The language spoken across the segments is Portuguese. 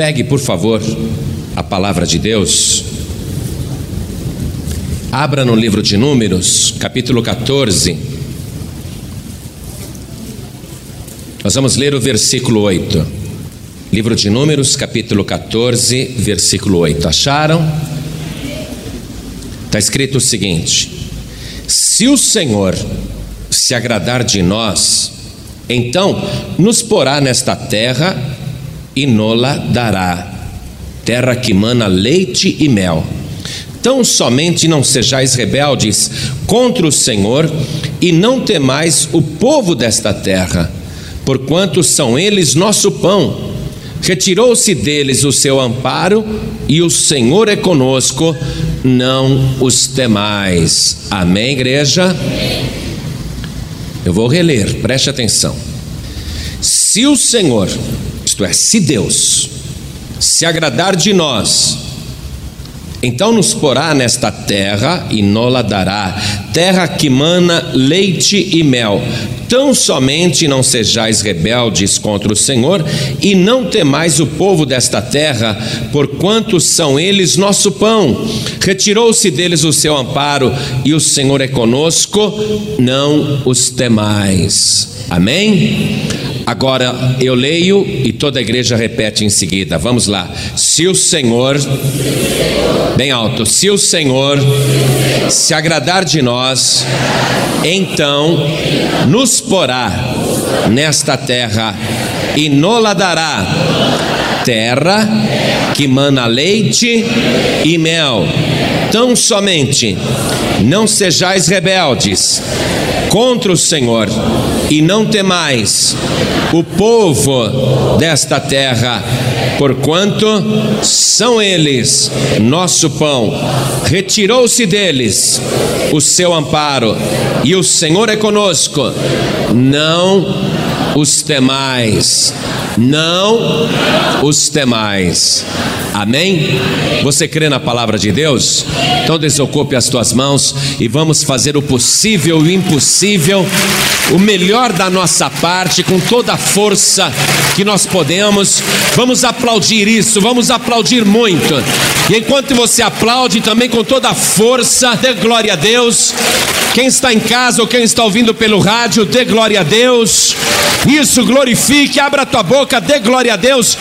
Pegue, por favor, a palavra de Deus. Abra no livro de Números, capítulo 14. Nós vamos ler o versículo 8. Livro de Números, capítulo 14, versículo 8. Acharam? Está escrito o seguinte: Se o Senhor se agradar de nós, então nos porá nesta terra e nola dará, terra que mana leite e mel. Tão somente não sejais rebeldes contra o Senhor e não temais o povo desta terra, porquanto são eles nosso pão. Retirou-se deles o seu amparo e o Senhor é conosco, não os temais. Amém, igreja? Eu vou reler, preste atenção. Se o Senhor isto é, se Deus se agradar de nós, então nos porá nesta terra e nola dará, terra que mana leite e mel. Tão somente não sejais rebeldes contra o Senhor e não temais o povo desta terra, porquanto são eles nosso pão. Retirou-se deles o seu amparo e o Senhor é conosco, não os temais. Amém? Agora eu leio e toda a igreja repete em seguida. Vamos lá. Se o Senhor, bem alto, se o Senhor se agradar de nós, então nos porá nesta terra e nola dará terra que mana leite e mel. Tão somente não sejais rebeldes contra o Senhor e não temais o povo desta terra, porquanto são eles nosso pão. Retirou-se deles o seu amparo, e o Senhor é conosco. Não os temais, não os temais. Amém? Você crê na palavra de Deus? Então desocupe as tuas mãos e vamos fazer o possível e o impossível, o melhor da nossa parte, com toda a força que nós podemos. Vamos aplaudir isso, vamos aplaudir muito. E enquanto você aplaude também com toda a força, dê glória a Deus. Quem está em casa ou quem está ouvindo pelo rádio, dê glória a Deus. Isso, glorifique, abra tua boca, dê glória a Deus.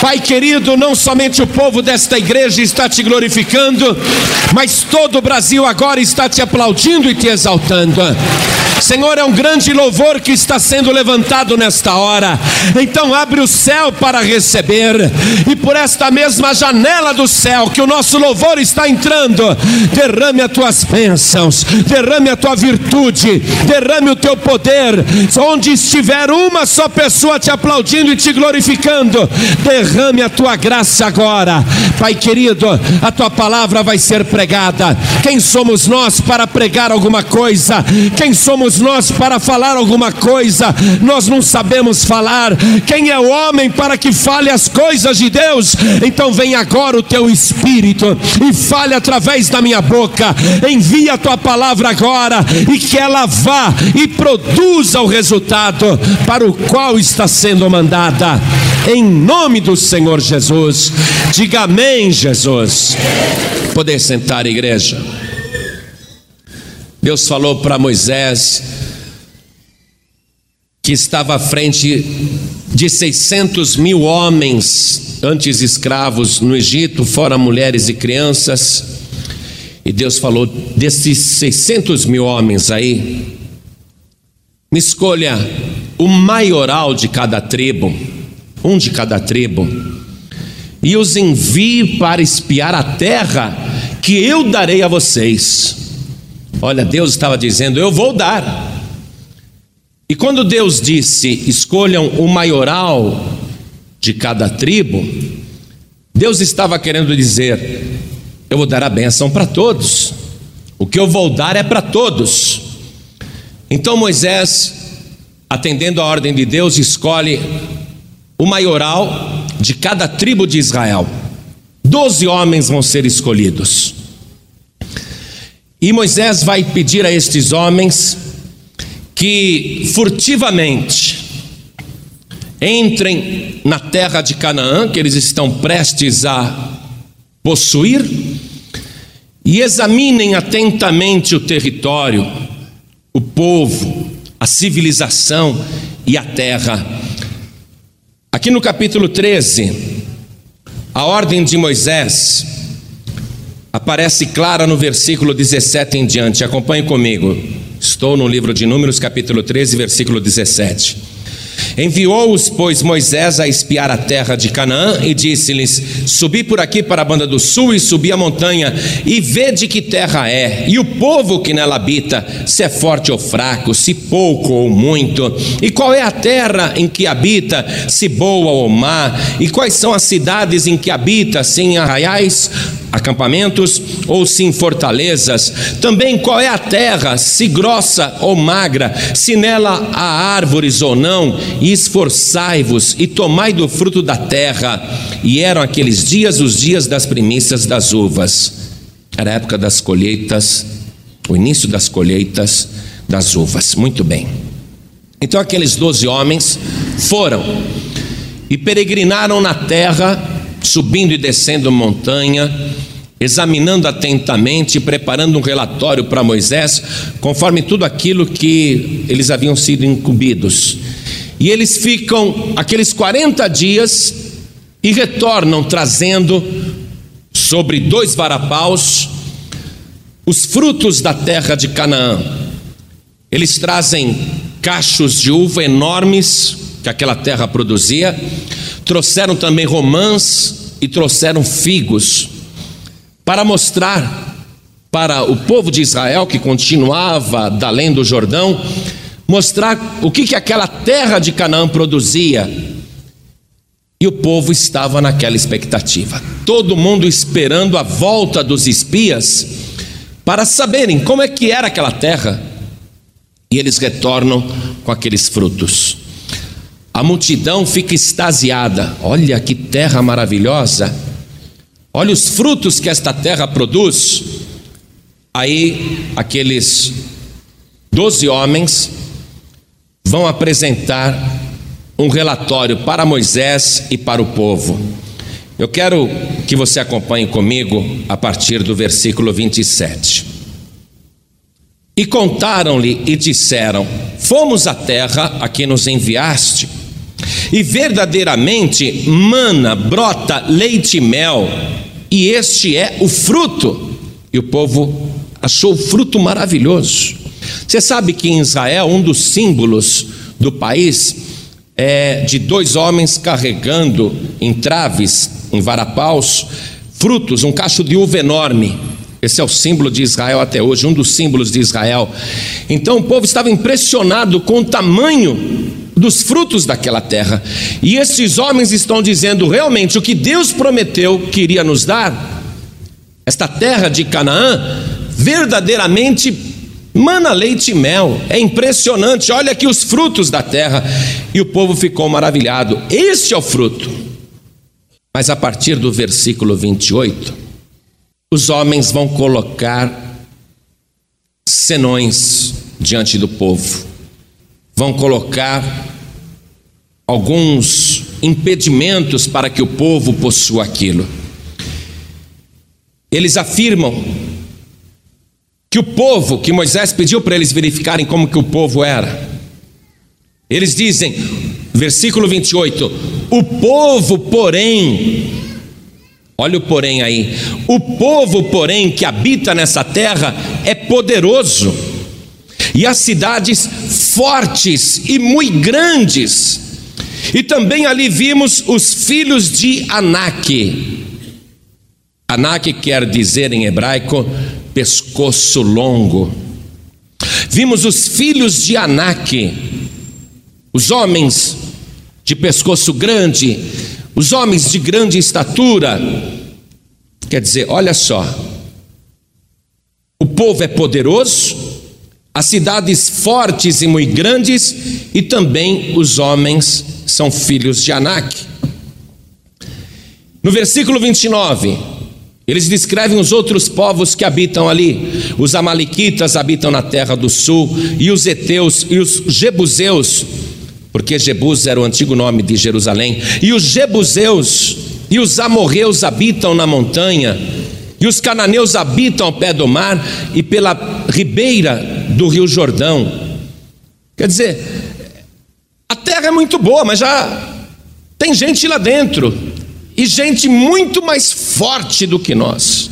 Pai querido, não somente o povo desta igreja está te glorificando, mas todo o Brasil agora está te aplaudindo e te exaltando. Senhor, é um grande louvor que está sendo levantado nesta hora. Então abre o céu para receber, e por esta mesma janela do céu que o nosso louvor está entrando, derrame as tuas bênçãos, derrame a tua virtude, derrame o teu poder. Onde estiver uma só pessoa te aplaudindo e te glorificando, derrame a tua graça agora. Pai querido, a tua palavra vai ser pregada. Quem somos nós para pregar alguma coisa? Quem somos somos nós para falar alguma coisa? Nós não sabemos falar. Quem é o homem para que fale as coisas de Deus? Então vem agora o teu espírito e fale através da minha boca. Envia a tua palavra agora e que ela vá e produza o resultado para o qual está sendo mandada. Em nome do Senhor Jesus. Diga amém, Jesus. Poder sentar, igreja. Deus falou para Moisés que estava à frente de 600 mil homens, antes escravos no Egito, fora mulheres e crianças. E Deus falou: desses 600 mil homens aí, me escolha o maioral de cada tribo, um de cada tribo, e os envie para espiar a terra que eu darei a vocês. Olha, Deus estava dizendo: Eu vou dar. E quando Deus disse: Escolham o maioral de cada tribo, Deus estava querendo dizer: Eu vou dar a benção para todos. O que eu vou dar é para todos. Então Moisés, atendendo a ordem de Deus, escolhe o maioral de cada tribo de Israel. Doze homens vão ser escolhidos. E Moisés vai pedir a estes homens que furtivamente entrem na terra de Canaã, que eles estão prestes a possuir, e examinem atentamente o território, o povo, a civilização e a terra. Aqui no capítulo 13, a ordem de Moisés aparece clara no versículo 17 em diante. Acompanhe comigo. Estou no livro de Números, capítulo 13, versículo 17. Enviou-os, pois, Moisés a espiar a terra de Canaã e disse-lhes: Subi por aqui para a banda do sul e subi a montanha e vê de que terra é, e o povo que nela habita, se é forte ou fraco, se pouco ou muito, e qual é a terra em que habita, se boa ou má, e quais são as cidades em que habita, se em arraiais acampamentos ou sim fortalezas. Também qual é a terra, se grossa ou magra, se nela há árvores ou não, e esforçai-vos e tomai do fruto da terra. E eram aqueles dias os dias das primícias das uvas. Era a época das colheitas, o início das colheitas das uvas. Muito bem. Então aqueles doze homens foram e peregrinaram na terra subindo e descendo montanha, examinando atentamente, preparando um relatório para Moisés, conforme tudo aquilo que eles haviam sido incumbidos. E eles ficam aqueles 40 dias e retornam trazendo sobre dois varapaus os frutos da terra de Canaã. Eles trazem cachos de uva enormes que aquela terra produzia, trouxeram também romãs e trouxeram figos para mostrar para o povo de Israel que continuava da além do Jordão, mostrar o que, que aquela terra de Canaã produzia. E o povo estava naquela expectativa, todo mundo esperando a volta dos espias para saberem como é que era aquela terra. E eles retornam com aqueles frutos. A multidão fica extasiada. Olha que terra maravilhosa. Olha os frutos que esta terra produz. Aí aqueles doze homens vão apresentar um relatório para Moisés e para o povo. Eu quero que você acompanhe comigo a partir do versículo 27. E contaram-lhe e disseram: Fomos à terra a que nos enviaste e verdadeiramente mana, brota leite e mel, e este é o fruto. E o povo achou o fruto maravilhoso. Você sabe que em Israel um dos símbolos do país é de dois homens carregando em traves, em varapaus, frutos, um cacho de uva enorme. Esse é o símbolo de Israel até hoje, um dos símbolos de Israel. Então o povo estava impressionado com o tamanho dos frutos daquela terra. E esses homens estão dizendo realmente o que Deus prometeu que iria nos dar, esta terra de Canaã, verdadeiramente mana leite e mel. É impressionante. Olha aqui os frutos da terra. E o povo ficou maravilhado. Este é o fruto. Mas a partir do versículo 28, os homens vão colocar senões diante do povo vão colocar alguns impedimentos para que o povo possua aquilo. Eles afirmam que o povo, que Moisés pediu para eles verificarem como que o povo era. Eles dizem, versículo 28, o povo, porém, olha o porém aí, o povo, porém, que habita nessa terra é poderoso e as cidades fortes e muito grandes. E também ali vimos os filhos de Anak. Anak quer dizer em hebraico pescoço longo. Vimos os filhos de Anak, os homens de pescoço grande, os homens de grande estatura. Quer dizer, olha só, o povo é poderoso, as cidades fortes e muito grandes, e também os homens são filhos de Anak. No versículo 29, eles descrevem os outros povos que habitam ali. Os Amalequitas habitam na terra do sul, e os Eteus e os Jebuseus, porque Jebus era o antigo nome de Jerusalém, e os jebuseus e os amorreus habitam na montanha, e os cananeus habitam ao pé do mar e pela ribeira do rio Jordão. Quer dizer, a terra é muito boa, mas já tem gente lá dentro, e gente muito mais forte do que nós.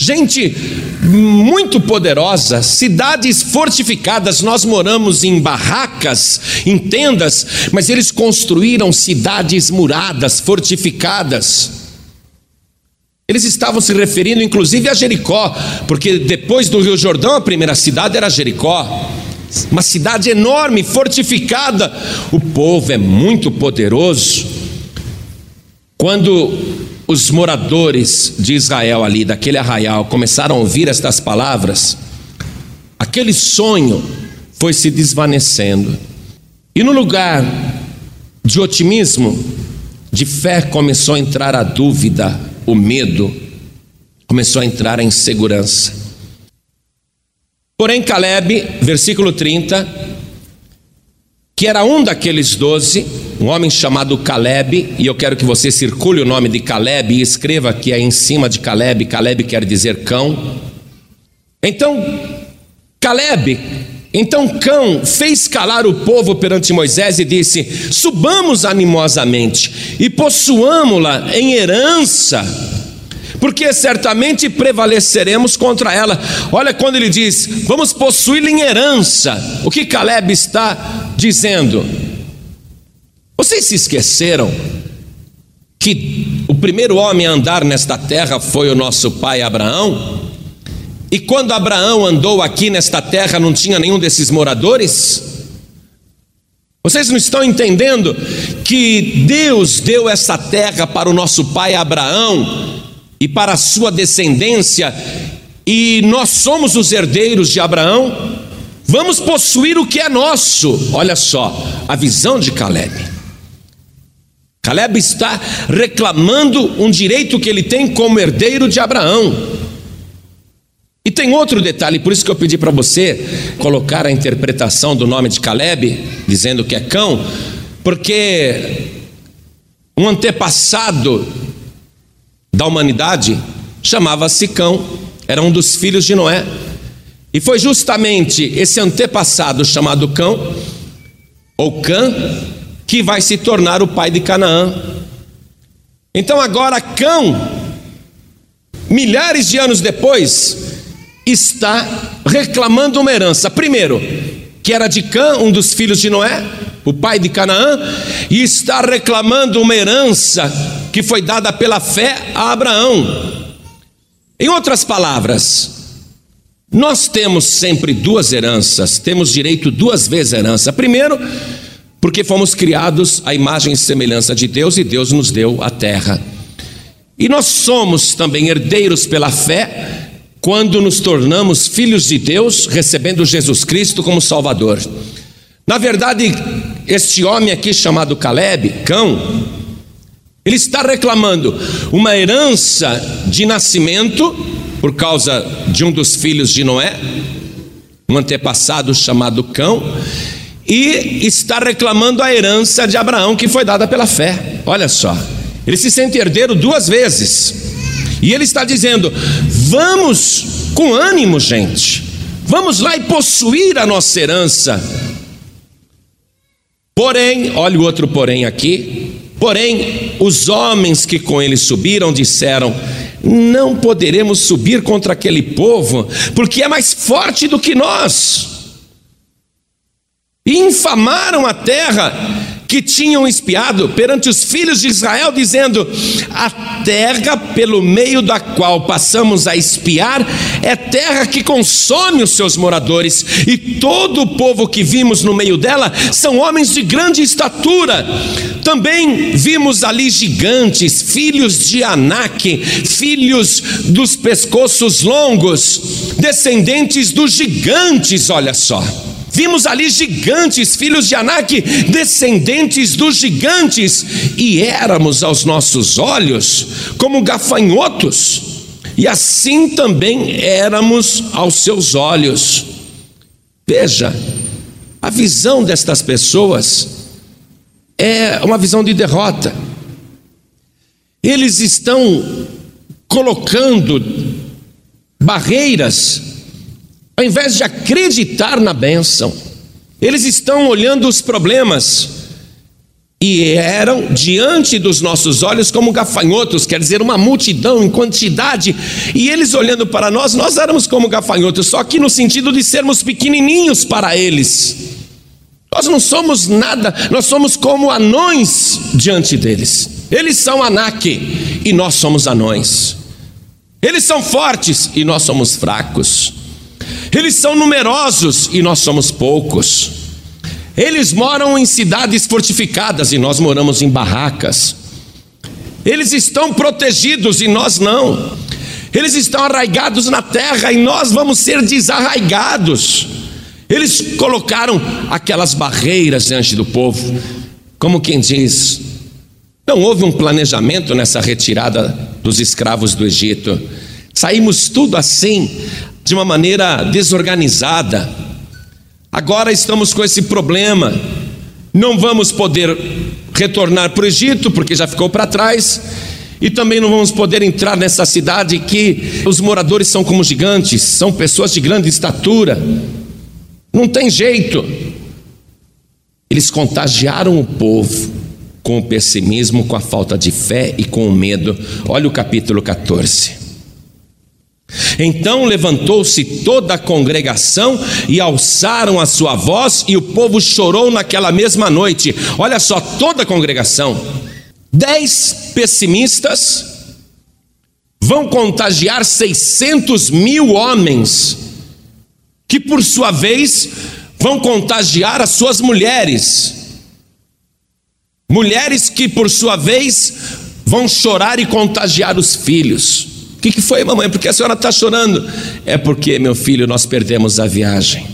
Gente muito poderosa, cidades fortificadas. Nós moramos em barracas, em tendas, mas eles construíram cidades muradas, fortificadas. Eles estavam se referindo inclusive a Jericó, porque depois do Rio Jordão a primeira cidade era Jericó. Uma cidade enorme, fortificada. O povo é muito poderoso. Quando os moradores de Israel ali, daquele arraial, começaram a ouvir estas palavras, aquele sonho foi se desvanecendo. E no lugar de otimismo, de fé, começou a entrar a dúvida, o medo, começou a entrar a insegurança. Porém, Caleb, versículo 30, que era um daqueles doze, um homem chamado Caleb, e eu quero que você circule o nome de Caleb e escreva que é em cima de Caleb, Caleb quer dizer cão. Então, Caleb, então cão fez calar o povo perante Moisés e disse: Subamos animosamente e possuamo-la em herança porque certamente prevaleceremos contra ela. Olha quando ele diz: Vamos possuí-la em herança. O que Caleb está dizendo? Vocês se esqueceram que o primeiro homem a andar nesta terra foi o nosso pai Abraão? E quando Abraão andou aqui nesta terra, não tinha nenhum desses moradores? Vocês não estão entendendo que Deus deu essa terra para o nosso pai Abraão e para a sua descendência, e nós somos os herdeiros de Abraão, vamos possuir o que é nosso. Olha só, a visão de Caleb. Caleb está reclamando um direito que ele tem como herdeiro de Abraão. E tem outro detalhe, por isso que eu pedi para você colocar a interpretação do nome de Caleb, dizendo que é cão, porque um antepassado da humanidade chamava-se Cão, era um dos filhos de Noé. E foi justamente esse antepassado chamado Cão, ou Cã, que vai se tornar o pai de Canaã. Então agora Cão, milhares de anos depois, está reclamando uma herança. Primeiro, que era de Cã, um dos filhos de Noé, o pai de Canaã, e está reclamando uma herança que foi dada pela fé a Abraão. Em outras palavras, nós temos sempre duas heranças, temos direito duas vezes a herança. Primeiro, porque fomos criados à imagem e semelhança de Deus e Deus nos deu a terra. E nós somos também herdeiros pela fé quando nos tornamos filhos de Deus, recebendo Jesus Cristo como Salvador. Na verdade, este homem aqui chamado Caleb, cão, ele está reclamando uma herança de nascimento por causa de um dos filhos de Noé, um antepassado chamado Cão, e está reclamando a herança de Abraão que foi dada pela fé. Olha só, ele se sente herdeiro duas vezes. E ele está dizendo: vamos com ânimo, gente, vamos lá e possuir a nossa herança. Porém, olha o outro porém aqui, Porém, os homens que com ele subiram disseram: Não poderemos subir contra aquele povo, porque é mais forte do que nós. E infamaram a terra que tinham espiado perante os filhos de Israel, dizendo: A terra pelo meio da qual passamos a espiar é terra que consome os seus moradores, e todo o povo que vimos no meio dela são homens de grande estatura. Também vimos ali gigantes, filhos de Anak, filhos dos pescoços longos, descendentes dos gigantes, olha só. Vimos ali gigantes, filhos de Anak, descendentes dos gigantes, e éramos aos nossos olhos como gafanhotos, e assim também éramos aos seus olhos. Veja, a visão destas pessoas é uma visão de derrota. Eles estão colocando barreiras, ao invés de acreditar na bênção, eles estão olhando os problemas e eram diante dos nossos olhos como gafanhotos, quer dizer, uma multidão em quantidade, e eles olhando para nós, nós éramos como gafanhotos, só que no sentido de sermos pequenininhos para eles. Nós não somos nada, nós somos como anões diante deles. Eles são Anak e nós somos anões. Eles são fortes e nós somos fracos. Eles são numerosos e nós somos poucos. Eles moram em cidades fortificadas e nós moramos em barracas. Eles estão protegidos e nós não. Eles estão arraigados na terra e nós vamos ser desarraigados. Eles colocaram aquelas barreiras diante do povo, como quem diz: não houve um planejamento nessa retirada dos escravos do Egito. Saímos tudo assim, de uma maneira desorganizada. Agora estamos com esse problema. Não vamos poder retornar para o Egito, porque já ficou para trás. E também não vamos poder entrar nessa cidade que os moradores são como gigantes, são pessoas de grande estatura. Não tem jeito. Eles contagiaram o povo com o pessimismo, com a falta de fé e com o medo. Olha o capítulo 14. Então levantou-se toda a congregação e alçaram a sua voz, e o povo chorou naquela mesma noite. Olha só, toda a congregação. Dez pessimistas vão contagiar 600 mil homens, que por sua vez vão contagiar as suas mulheres. Mulheres que por sua vez vão chorar e contagiar os filhos. O que, que foi, mamãe? Por que a senhora está chorando? É porque, meu filho, nós perdemos a viagem.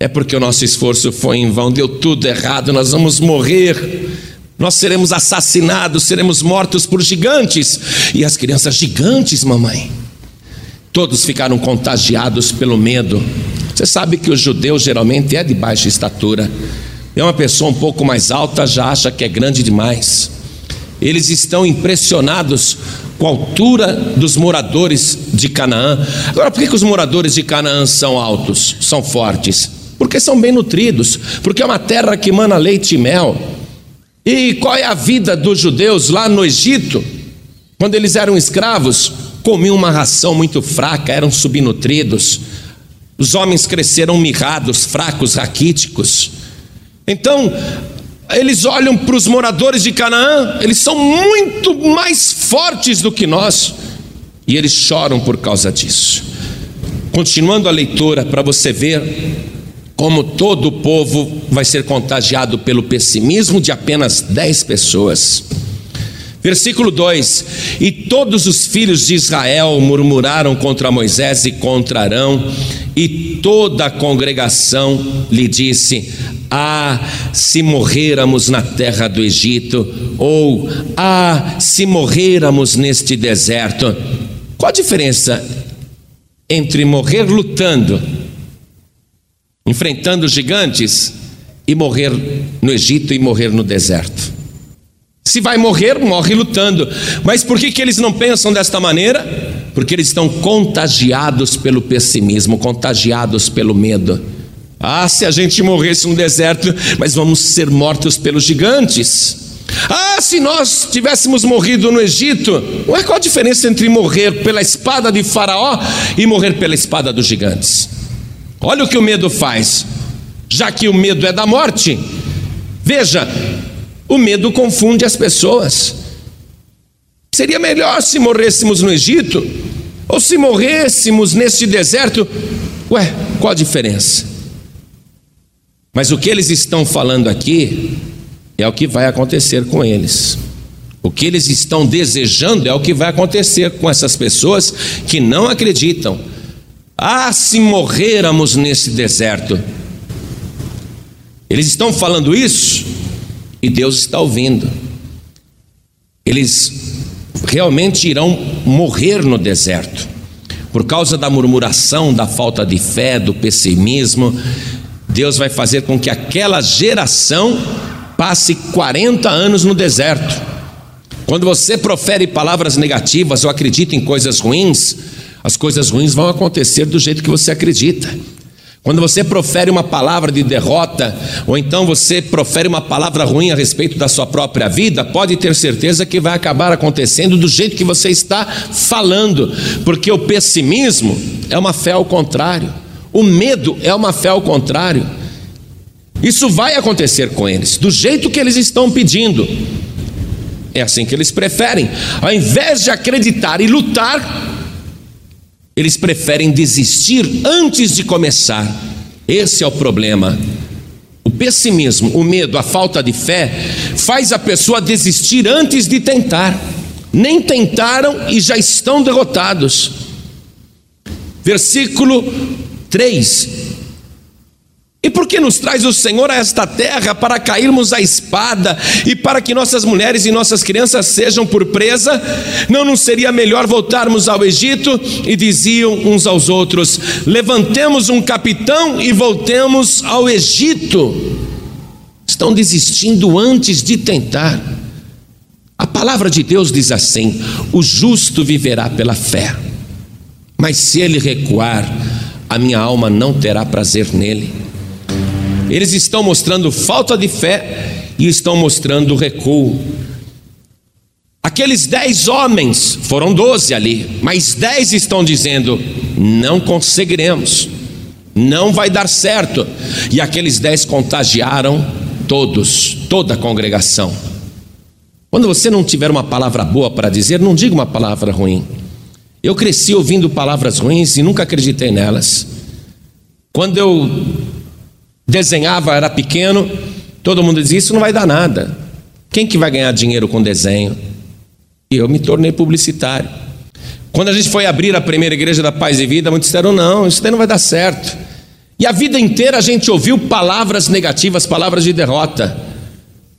É porque o nosso esforço foi em vão, deu tudo errado, nós vamos morrer. Nós seremos assassinados, seremos mortos por gigantes. E as crianças, gigantes, mamãe. Todos ficaram contagiados pelo medo. Você sabe que o judeu geralmente é de baixa estatura. É uma pessoa um pouco mais alta, já acha que é grande demais. Eles estão impressionados com a altura dos moradores de Canaã. Agora, por que, que os moradores de Canaã são altos, são fortes? Porque são bem nutridos, porque é uma terra que emana leite e mel. E qual é a vida dos judeus lá no Egito? Quando eles eram escravos, comiam uma ração muito fraca, eram subnutridos. Os homens cresceram mirrados, fracos, raquíticos. Então, eles olham para os moradores de Canaã, eles são muito mais fortes do que nós, e eles choram por causa disso. Continuando a leitura, para você ver como todo o povo vai ser contagiado pelo pessimismo de apenas dez pessoas. Versículo 2: E todos os filhos de Israel murmuraram contra Moisés e contra Arão, e toda a congregação lhe disse: ah, se morreramos na terra do Egito, ou ah, se morreramos neste deserto. Qual a diferença entre morrer lutando, enfrentando gigantes, e morrer no Egito e morrer no deserto? Se vai morrer, morre lutando. Mas por que, que eles não pensam desta maneira? Porque eles estão contagiados pelo pessimismo, contagiados pelo medo. Ah, se a gente morresse no deserto, mas vamos ser mortos pelos gigantes. Ah, se nós tivéssemos morrido no Egito, ué, qual a diferença entre morrer pela espada de Faraó e morrer pela espada dos gigantes? Olha o que o medo faz, já que o medo é da morte. Veja, o medo confunde as pessoas. Seria melhor se morrêssemos no Egito, ou se morrêssemos neste deserto. Ué, qual a diferença? Mas o que eles estão falando aqui é o que vai acontecer com eles. O que eles estão desejando é o que vai acontecer com essas pessoas que não acreditam. Ah, se morrermos nesse deserto. Eles estão falando isso e Deus está ouvindo. Eles realmente irão morrer no deserto. Por causa da murmuração, da falta de fé, do pessimismo, Deus vai fazer com que aquela geração passe 40 anos no deserto. Quando você profere palavras negativas ou acredita em coisas ruins, as coisas ruins vão acontecer do jeito que você acredita. Quando você profere uma palavra de derrota, ou então você profere uma palavra ruim a respeito da sua própria vida, pode ter certeza que vai acabar acontecendo do jeito que você está falando, porque o pessimismo é uma fé ao contrário, o medo é uma fé ao contrário. Isso vai acontecer com eles, do jeito que eles estão pedindo. É assim que eles preferem, ao invés de acreditar e lutar, eles preferem desistir antes de começar. Esse é o problema. O pessimismo, o medo, a falta de fé faz a pessoa desistir antes de tentar. Nem tentaram e já estão derrotados. Versículo 3 e por que nos traz o Senhor a esta terra para cairmos à espada e para que nossas mulheres e nossas crianças sejam por presa? Não nos seria melhor voltarmos ao Egito? E diziam uns aos outros: Levantemos um capitão e voltemos ao Egito. Estão desistindo antes de tentar. A palavra de Deus diz assim: O justo viverá pela fé, mas se ele recuar, a minha alma não terá prazer nele. Eles estão mostrando falta de fé e estão mostrando recuo. Aqueles dez homens, foram doze ali, mas dez estão dizendo: não conseguiremos, não vai dar certo. E aqueles dez contagiaram todos, toda a congregação. Quando você não tiver uma palavra boa para dizer, não diga uma palavra ruim. Eu cresci ouvindo palavras ruins e nunca acreditei nelas. Quando eu desenhava, era pequeno, todo mundo dizia: Isso não vai dar nada. Quem que vai ganhar dinheiro com desenho? E eu me tornei publicitário. Quando a gente foi abrir a primeira igreja da Paz e Vida, muitos disseram: Não, isso daí não vai dar certo. E a vida inteira a gente ouviu palavras negativas, palavras de derrota.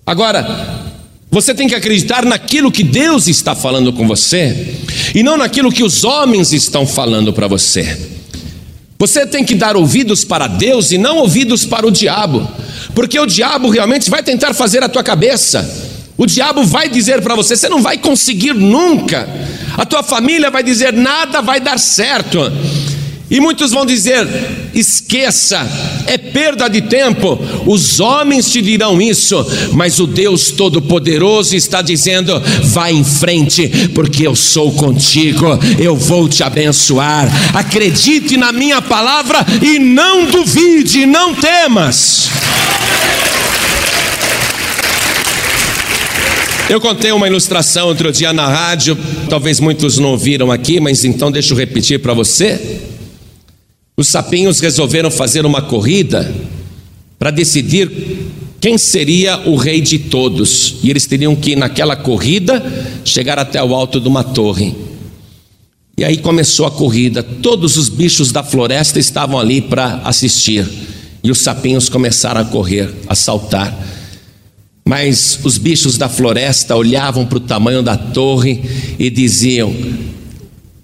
Agora, você tem que acreditar naquilo que Deus está falando com você e não naquilo que os homens estão falando para você. Você tem que dar ouvidos para Deus e não ouvidos para o diabo, porque o diabo realmente vai tentar fazer a tua cabeça. O diabo vai dizer para você: você não vai conseguir nunca. A tua família vai dizer: nada vai dar certo. E muitos vão dizer: esqueça, é perda de tempo. Os homens te dirão isso, mas o Deus Todo-Poderoso está dizendo: vá em frente, porque eu sou contigo, eu vou te abençoar. Acredite na minha palavra e não duvide, não temas. Eu contei uma ilustração outro dia na rádio, talvez muitos não ouviram aqui, mas então deixa eu repetir para você. Os sapinhos resolveram fazer uma corrida para decidir quem seria o rei de todos. E eles teriam que, naquela corrida, chegar até o alto de uma torre. E aí começou a corrida. Todos os bichos da floresta estavam ali para assistir. E os sapinhos começaram a correr, a saltar. Mas os bichos da floresta olhavam para o tamanho da torre e diziam: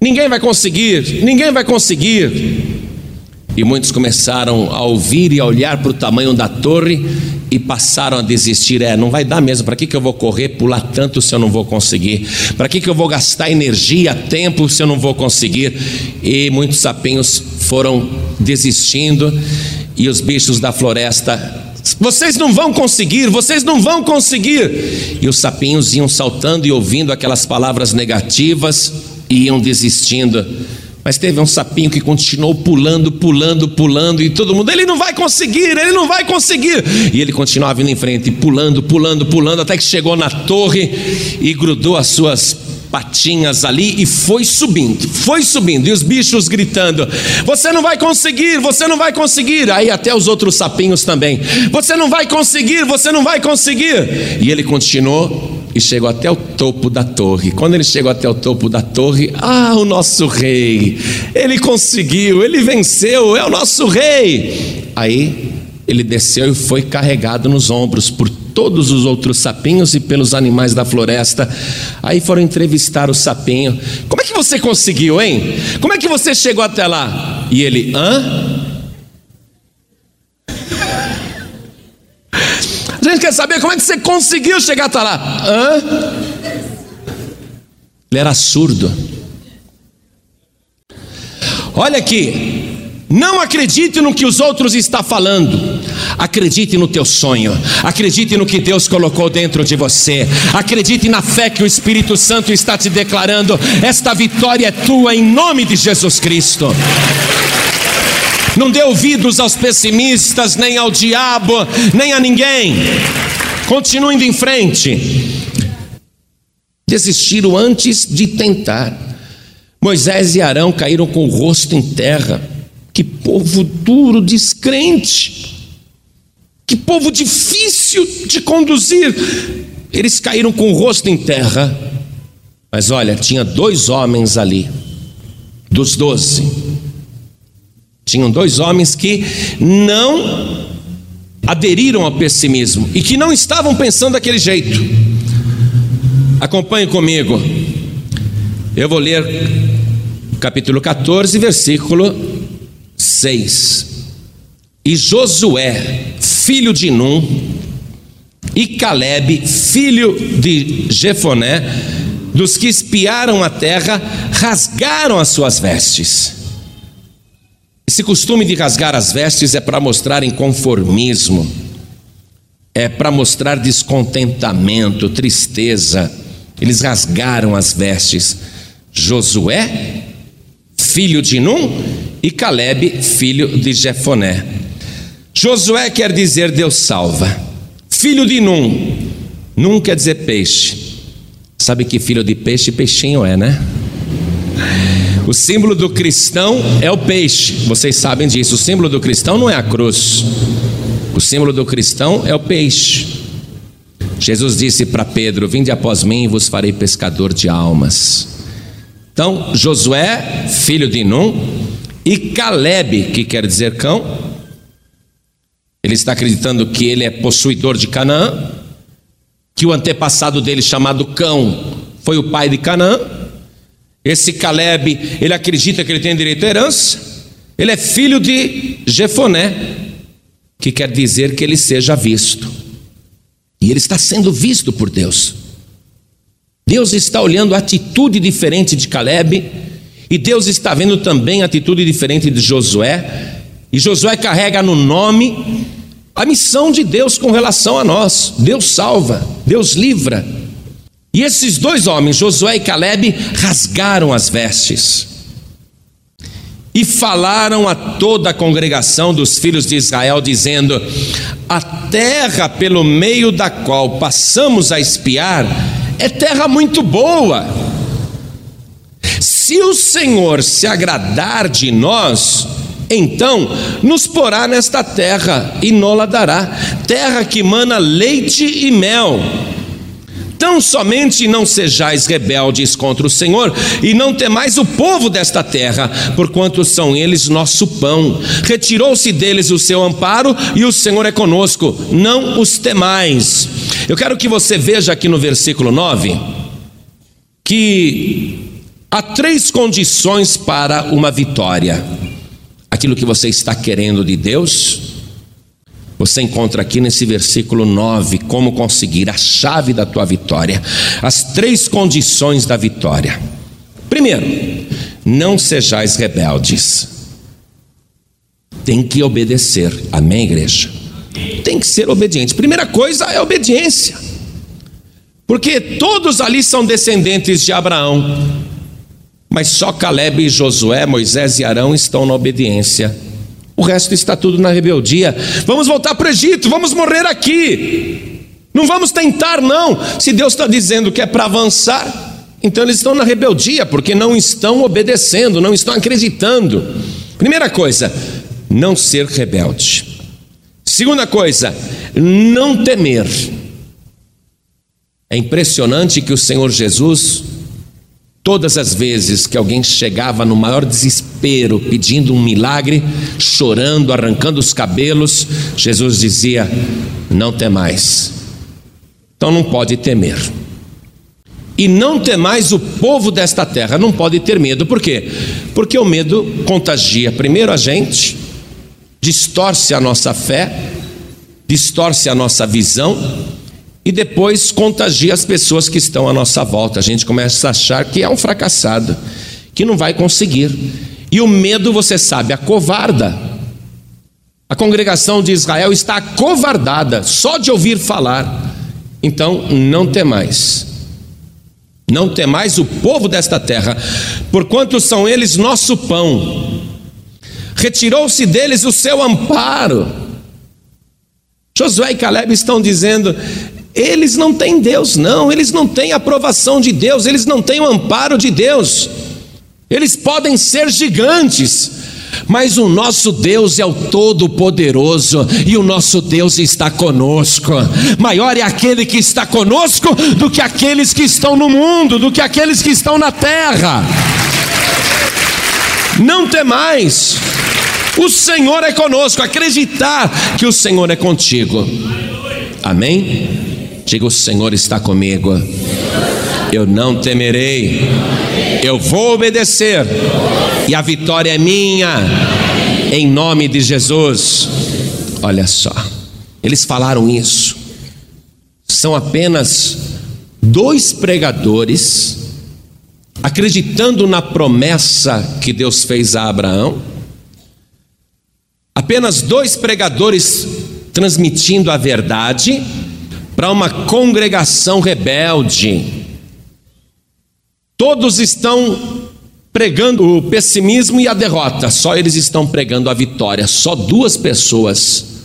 Ninguém vai conseguir, ninguém vai conseguir. E muitos começaram a ouvir e a olhar para o tamanho da torre e passaram a desistir. É, não vai dar mesmo. Para que, que eu vou correr, pular tanto se eu não vou conseguir? Para que, que eu vou gastar energia, tempo se eu não vou conseguir? E muitos sapinhos foram desistindo e os bichos da floresta vocês não vão conseguir, vocês não vão conseguir. E os sapinhos iam saltando e ouvindo aquelas palavras negativas e iam desistindo. Mas teve um sapinho que continuou pulando, pulando, pulando, e todo mundo, ele não vai conseguir, ele não vai conseguir. E ele continuava indo em frente, pulando, pulando, pulando, até que chegou na torre e grudou as suas patinhas ali e foi subindo, foi subindo, e os bichos gritando: Você não vai conseguir, você não vai conseguir. Aí até os outros sapinhos também: Você não vai conseguir, você não vai conseguir. E ele continuou e chegou até o topo da torre. Quando ele chegou até o topo da torre, ah, o nosso rei, ele conseguiu, ele venceu, é o nosso rei. Aí ele desceu e foi carregado nos ombros por todos os outros sapinhos e pelos animais da floresta. Aí foram entrevistar o sapinho. Como é que você conseguiu, hein? Como é que você chegou até lá? E ele, hã? Gente quer saber como é que você conseguiu chegar até lá. Hã? Ele era surdo. Olha aqui, não acredite no que os outros estão falando. Acredite no teu sonho. Acredite no que Deus colocou dentro de você. Acredite na fé que o Espírito Santo está te declarando. Esta vitória é tua em nome de Jesus Cristo. Não dê ouvidos aos pessimistas, nem ao diabo, nem a ninguém. Continue indo em frente. Desistiram antes de tentar. Moisés e Arão caíram com o rosto em terra que povo duro, descrente. Que povo difícil de conduzir. Eles caíram com o rosto em terra. Mas olha, tinha dois homens ali, dos doze. Tinham dois homens que não aderiram ao pessimismo e que não estavam pensando daquele jeito. Acompanhe comigo. Eu vou ler capítulo 14, versículo 6. E Josué, filho de Num, e Caleb, filho de Jefoné, dos que espiaram a terra, rasgaram as suas vestes. Esse costume de rasgar as vestes é para mostrar inconformismo, é para mostrar descontentamento, tristeza. Eles rasgaram as vestes. Josué, filho de Num, e Caleb, filho de Jefoné. Josué quer dizer Deus salva. Filho de Num, Num quer dizer peixe. Sabe que filho de peixe, peixinho é, né? O símbolo do cristão é o peixe, vocês sabem disso. O símbolo do cristão não é a cruz, o símbolo do cristão é o peixe. Jesus disse para Pedro: Vinde após mim e vos farei pescador de almas. Então, Josué, filho de Num, e Caleb, que quer dizer cão, ele está acreditando que ele é possuidor de Canaã, que o antepassado dele, chamado Cão, foi o pai de Canaã. Esse Caleb, ele acredita que ele tem direito à herança. Ele é filho de Jefoné, que quer dizer que ele seja visto. E ele está sendo visto por Deus. Deus está olhando a atitude diferente de Caleb e Deus está vendo também a atitude diferente de Josué. E Josué carrega no nome a missão de Deus com relação a nós. Deus salva, Deus livra. E esses dois homens, Josué e Caleb, rasgaram as vestes e falaram a toda a congregação dos filhos de Israel, dizendo: A terra pelo meio da qual passamos a espiar é terra muito boa se o Senhor se agradar de nós, então nos porá nesta terra e nola dará, terra que mana leite e mel. Tão somente não sejais rebeldes contra o Senhor, e não temais o povo desta terra, porquanto são eles nosso pão. Retirou-se deles o seu amparo, e o Senhor é conosco, não os temais. Eu quero que você veja aqui no versículo 9 que Há três condições para uma vitória. Aquilo que você está querendo de Deus, você encontra aqui nesse versículo 9 como conseguir a chave da tua vitória. As três condições da vitória. Primeiro, não sejais rebeldes. Tem que obedecer. Amém, igreja? Tem que ser obediente. Primeira coisa é obediência. Porque todos ali são descendentes de Abraão. Mas só Caleb e Josué, Moisés e Arão estão na obediência. O resto está tudo na rebeldia. Vamos voltar para o Egito, vamos morrer aqui. Não vamos tentar, não. Se Deus está dizendo que é para avançar, então eles estão na rebeldia, porque não estão obedecendo, não estão acreditando. Primeira coisa, não ser rebelde. Segunda coisa, não temer. É impressionante que o Senhor Jesus Todas as vezes que alguém chegava no maior desespero, pedindo um milagre, chorando, arrancando os cabelos, Jesus dizia: Não temais. Então não pode temer. E não temais o povo desta terra, não pode ter medo, por quê? Porque o medo contagia primeiro a gente, distorce a nossa fé distorce a nossa visão e depois contagia as pessoas que estão à nossa volta. A gente começa a achar que é um fracassado, que não vai conseguir. E o medo, você sabe, acovarda. A congregação de Israel está acovardada só de ouvir falar. Então, não tem mais. Não tem mais o povo desta terra, porquanto são eles nosso pão. Retirou-se deles o seu amparo. Josué e Caleb estão dizendo: eles não têm Deus, não, eles não têm aprovação de Deus, eles não têm o amparo de Deus. Eles podem ser gigantes, mas o nosso Deus é o Todo-Poderoso e o nosso Deus está conosco. Maior é aquele que está conosco do que aqueles que estão no mundo, do que aqueles que estão na terra. Não tem mais. O Senhor é conosco. Acreditar que o Senhor é contigo. Amém? Diga: O Senhor está comigo. Eu não temerei. Eu vou obedecer. E a vitória é minha. Em nome de Jesus. Olha só. Eles falaram isso. São apenas dois pregadores acreditando na promessa que Deus fez a Abraão. Apenas dois pregadores transmitindo a verdade para uma congregação rebelde. Todos estão pregando o pessimismo e a derrota, só eles estão pregando a vitória, só duas pessoas.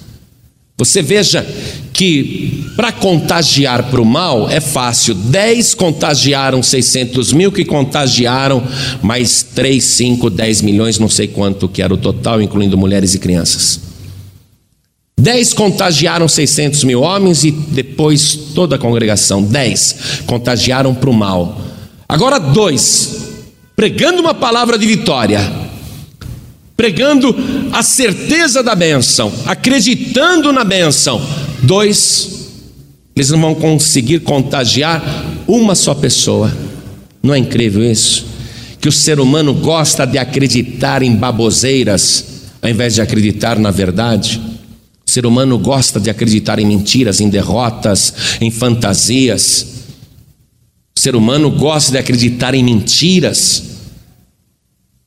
Você veja que para contagiar para o mal é fácil. Dez contagiaram 600 mil, que contagiaram mais 3, 5, 10 milhões, não sei quanto que era o total, incluindo mulheres e crianças. Dez contagiaram 600 mil homens e depois toda a congregação. Dez contagiaram para o mal. Agora dois, pregando uma palavra de vitória, pregando a certeza da bênção, acreditando na bênção. Dois, eles não vão conseguir contagiar uma só pessoa. Não é incrível isso? Que o ser humano gosta de acreditar em baboseiras ao invés de acreditar na verdade. O ser humano gosta de acreditar em mentiras, em derrotas, em fantasias. O ser humano gosta de acreditar em mentiras.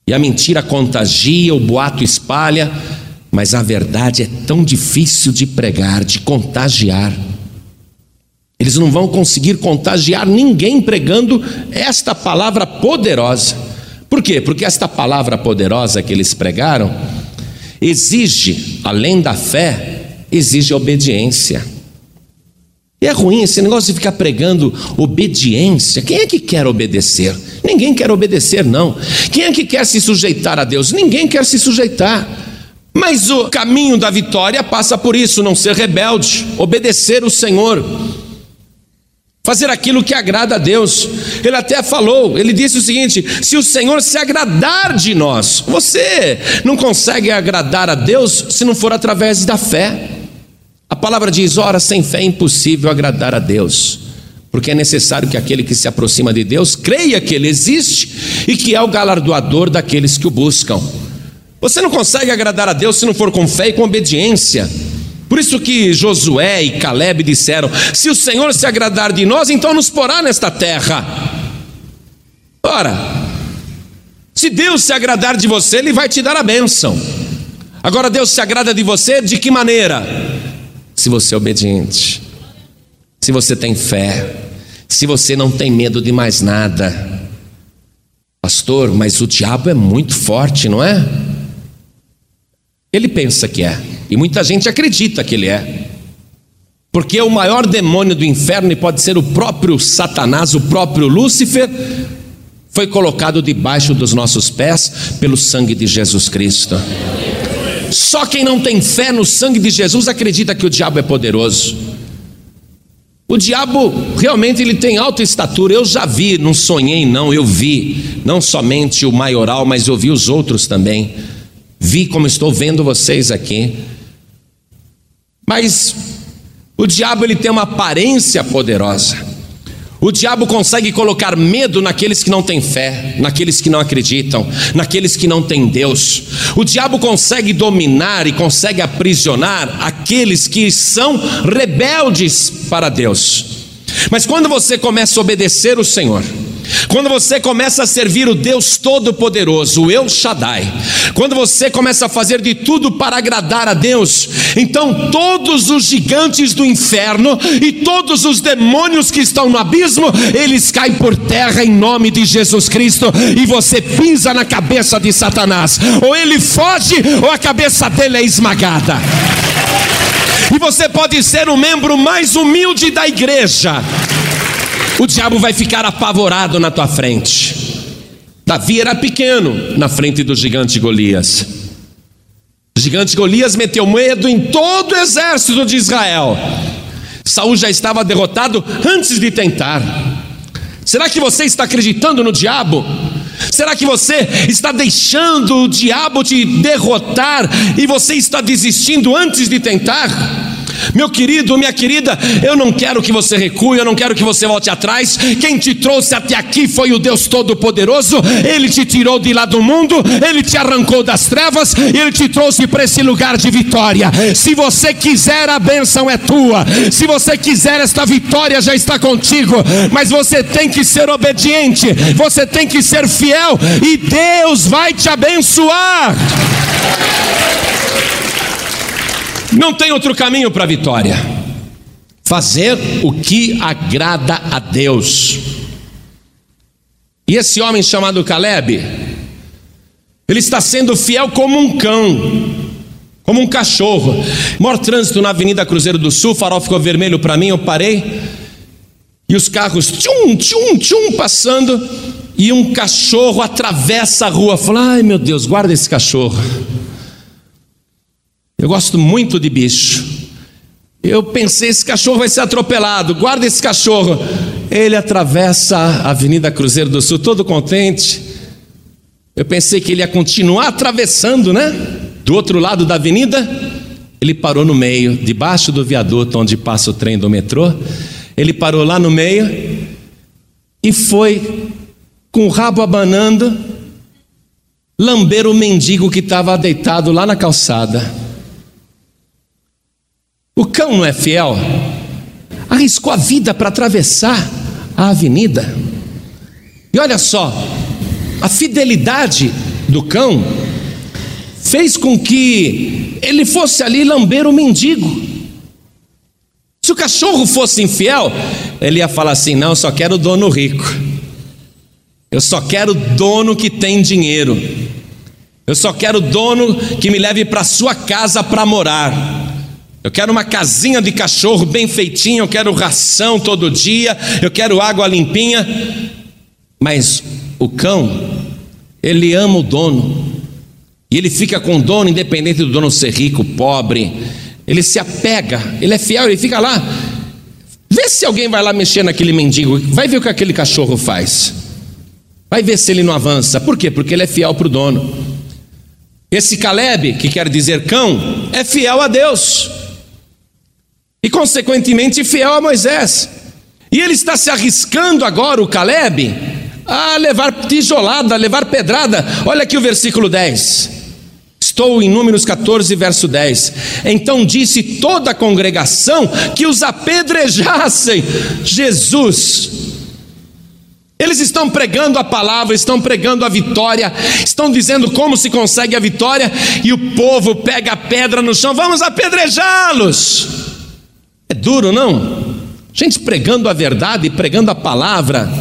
E a mentira contagia, o boato espalha, mas a verdade é tão difícil de pregar, de contagiar. Eles não vão conseguir contagiar ninguém pregando esta palavra poderosa. Por quê? Porque esta palavra poderosa que eles pregaram exige, além da fé, exige obediência. E é ruim esse negócio de ficar pregando obediência. Quem é que quer obedecer? Ninguém quer obedecer, não. Quem é que quer se sujeitar a Deus? Ninguém quer se sujeitar. Mas o caminho da vitória passa por isso: não ser rebelde, obedecer o Senhor, fazer aquilo que agrada a Deus. Ele até falou, ele disse o seguinte: se o Senhor se agradar de nós, você não consegue agradar a Deus se não for através da fé. A palavra diz: ora, sem fé é impossível agradar a Deus, porque é necessário que aquele que se aproxima de Deus creia que Ele existe e que é o galardoador daqueles que o buscam. Você não consegue agradar a Deus se não for com fé e com obediência. Por isso que Josué e Caleb disseram: Se o Senhor se agradar de nós, então nos porá nesta terra. Ora, se Deus se agradar de você, Ele vai te dar a bênção. Agora, Deus se agrada de você de que maneira? Se você é obediente, se você tem fé, se você não tem medo de mais nada. Pastor, mas o diabo é muito forte, não é? Ele pensa que é. E muita gente acredita que ele é. Porque o maior demônio do inferno, e pode ser o próprio Satanás, o próprio Lúcifer, foi colocado debaixo dos nossos pés pelo sangue de Jesus Cristo. Só quem não tem fé no sangue de Jesus acredita que o diabo é poderoso. O diabo realmente ele tem alta estatura. Eu já vi, não sonhei não, eu vi, não somente o maioral, mas eu vi os outros também. Vi como estou vendo vocês aqui. Mas o diabo ele tem uma aparência poderosa. O diabo consegue colocar medo naqueles que não têm fé, naqueles que não acreditam, naqueles que não têm Deus. O diabo consegue dominar e consegue aprisionar aqueles que são rebeldes para Deus. Mas quando você começa a obedecer o Senhor, quando você começa a servir o Deus Todo-Poderoso, o El Shaddai, quando você começa a fazer de tudo para agradar a Deus, então todos os gigantes do inferno e todos os demônios que estão no abismo, eles caem por terra em nome de Jesus Cristo e você pisa na cabeça de Satanás, ou ele foge ou a cabeça dele é esmagada. E você pode ser o membro mais humilde da igreja o diabo vai ficar apavorado na tua frente. Davi era pequeno na frente do gigante Golias. O gigante Golias meteu medo em todo o exército de Israel. Saul já estava derrotado antes de tentar. Será que você está acreditando no diabo? Será que você está deixando o diabo te derrotar e você está desistindo antes de tentar? Meu querido, minha querida, eu não quero que você recue, eu não quero que você volte atrás. Quem te trouxe até aqui foi o Deus Todo-Poderoso. Ele te tirou de lá do mundo, ele te arrancou das trevas e ele te trouxe para esse lugar de vitória. Se você quiser, a bênção é tua. Se você quiser, esta vitória já está contigo. Mas você tem que ser obediente, você tem que ser fiel e Deus vai te abençoar. Não tem outro caminho para a vitória. Fazer o que agrada a Deus. E esse homem chamado Caleb, ele está sendo fiel como um cão, como um cachorro. Maior trânsito na Avenida Cruzeiro do Sul, farol ficou vermelho para mim, eu parei. E os carros, tchum, tchum, tchum, passando. E um cachorro atravessa a rua. Fala, ai meu Deus, guarda esse cachorro. Eu gosto muito de bicho. Eu pensei, esse cachorro vai ser atropelado, guarda esse cachorro. Ele atravessa a Avenida Cruzeiro do Sul, todo contente. Eu pensei que ele ia continuar atravessando, né? Do outro lado da avenida, ele parou no meio, debaixo do viaduto onde passa o trem do metrô. Ele parou lá no meio e foi com o rabo abanando lamber o mendigo que estava deitado lá na calçada. O cão não é fiel, arriscou a vida para atravessar a avenida. E olha só, a fidelidade do cão fez com que ele fosse ali lamber o mendigo. Se o cachorro fosse infiel, ele ia falar assim: não, eu só quero dono rico. Eu só quero dono que tem dinheiro. Eu só quero dono que me leve para sua casa para morar. Eu quero uma casinha de cachorro bem feitinha, eu quero ração todo dia, eu quero água limpinha. Mas o cão, ele ama o dono. E ele fica com o dono, independente do dono ser rico, pobre. Ele se apega, ele é fiel, ele fica lá. Vê se alguém vai lá mexer naquele mendigo, vai ver o que aquele cachorro faz. Vai ver se ele não avança. Por quê? Porque ele é fiel para o dono. Esse Caleb, que quer dizer cão, é fiel a Deus e, consequentemente, fiel a Moisés. E ele está se arriscando agora, o Caleb, a levar tijolada, a levar pedrada. Olha aqui o versículo 10. Estou em Números 14, verso 10. Então disse toda a congregação que os apedrejassem. Jesus. Eles estão pregando a palavra, estão pregando a vitória, estão dizendo como se consegue a vitória, e o povo pega a pedra no chão, vamos apedrejá-los. É duro, não? Gente pregando a verdade, pregando a palavra,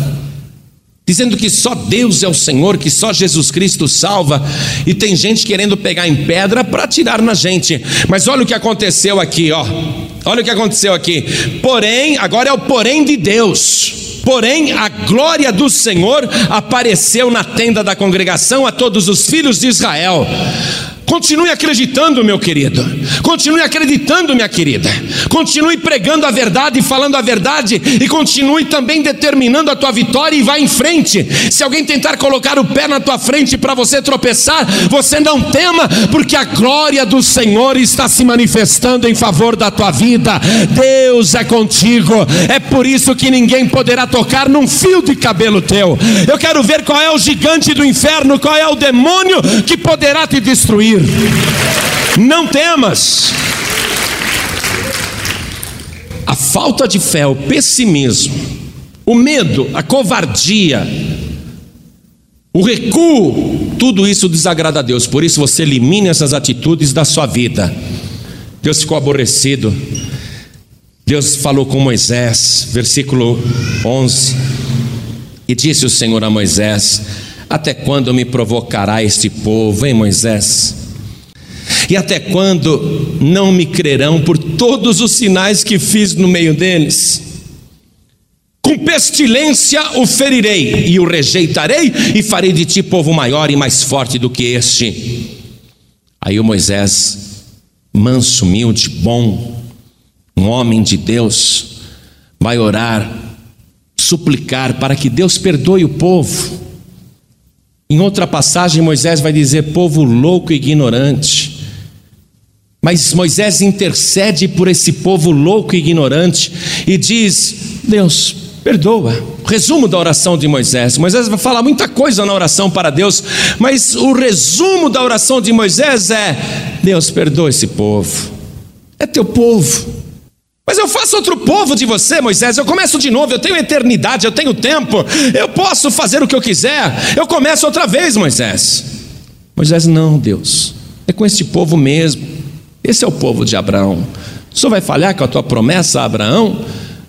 dizendo que só Deus é o Senhor, que só Jesus Cristo salva, e tem gente querendo pegar em pedra para tirar na gente. Mas olha o que aconteceu aqui, ó. Olha o que aconteceu aqui. Porém, agora é o porém de Deus. Porém, a glória do Senhor apareceu na tenda da congregação a todos os filhos de Israel. Continue acreditando, meu querido. Continue acreditando, minha querida. Continue pregando a verdade falando a verdade. E continue também determinando a tua vitória e vá em frente. Se alguém tentar colocar o pé na tua frente para você tropeçar, você não tema, porque a glória do Senhor está se manifestando em favor da tua vida. Deus é contigo. É por isso que ninguém poderá tocar num fio de cabelo teu. Eu quero ver qual é o gigante do inferno, qual é o demônio que poderá te destruir. Não temas. A falta de fé, o pessimismo, o medo, a covardia, o recuo, tudo isso desagrada a Deus. Por isso você elimine essas atitudes da sua vida. Deus ficou aborrecido. Deus falou com Moisés, versículo 11. E disse o Senhor a Moisés: Até quando me provocará este povo, hein, Moisés? E até quando não me crerão por todos os sinais que fiz no meio deles? Com pestilência o ferirei e o rejeitarei, e farei de ti povo maior e mais forte do que este. Aí o Moisés, manso, humilde, bom, um homem de Deus, vai orar, suplicar para que Deus perdoe o povo. Em outra passagem, Moisés vai dizer: povo louco e ignorante. Mas Moisés intercede por esse povo louco e ignorante e diz: Deus, perdoa. Resumo da oração de Moisés. Moisés vai falar muita coisa na oração para Deus, mas o resumo da oração de Moisés é: Deus, perdoa esse povo. É teu povo. Mas eu faço outro povo de você, Moisés. Eu começo de novo. Eu tenho eternidade, eu tenho tempo. Eu posso fazer o que eu quiser. Eu começo outra vez, Moisés. Moisés, não, Deus. É com este povo mesmo. Esse é o povo de Abraão. O senhor vai falhar com a tua promessa a Abraão?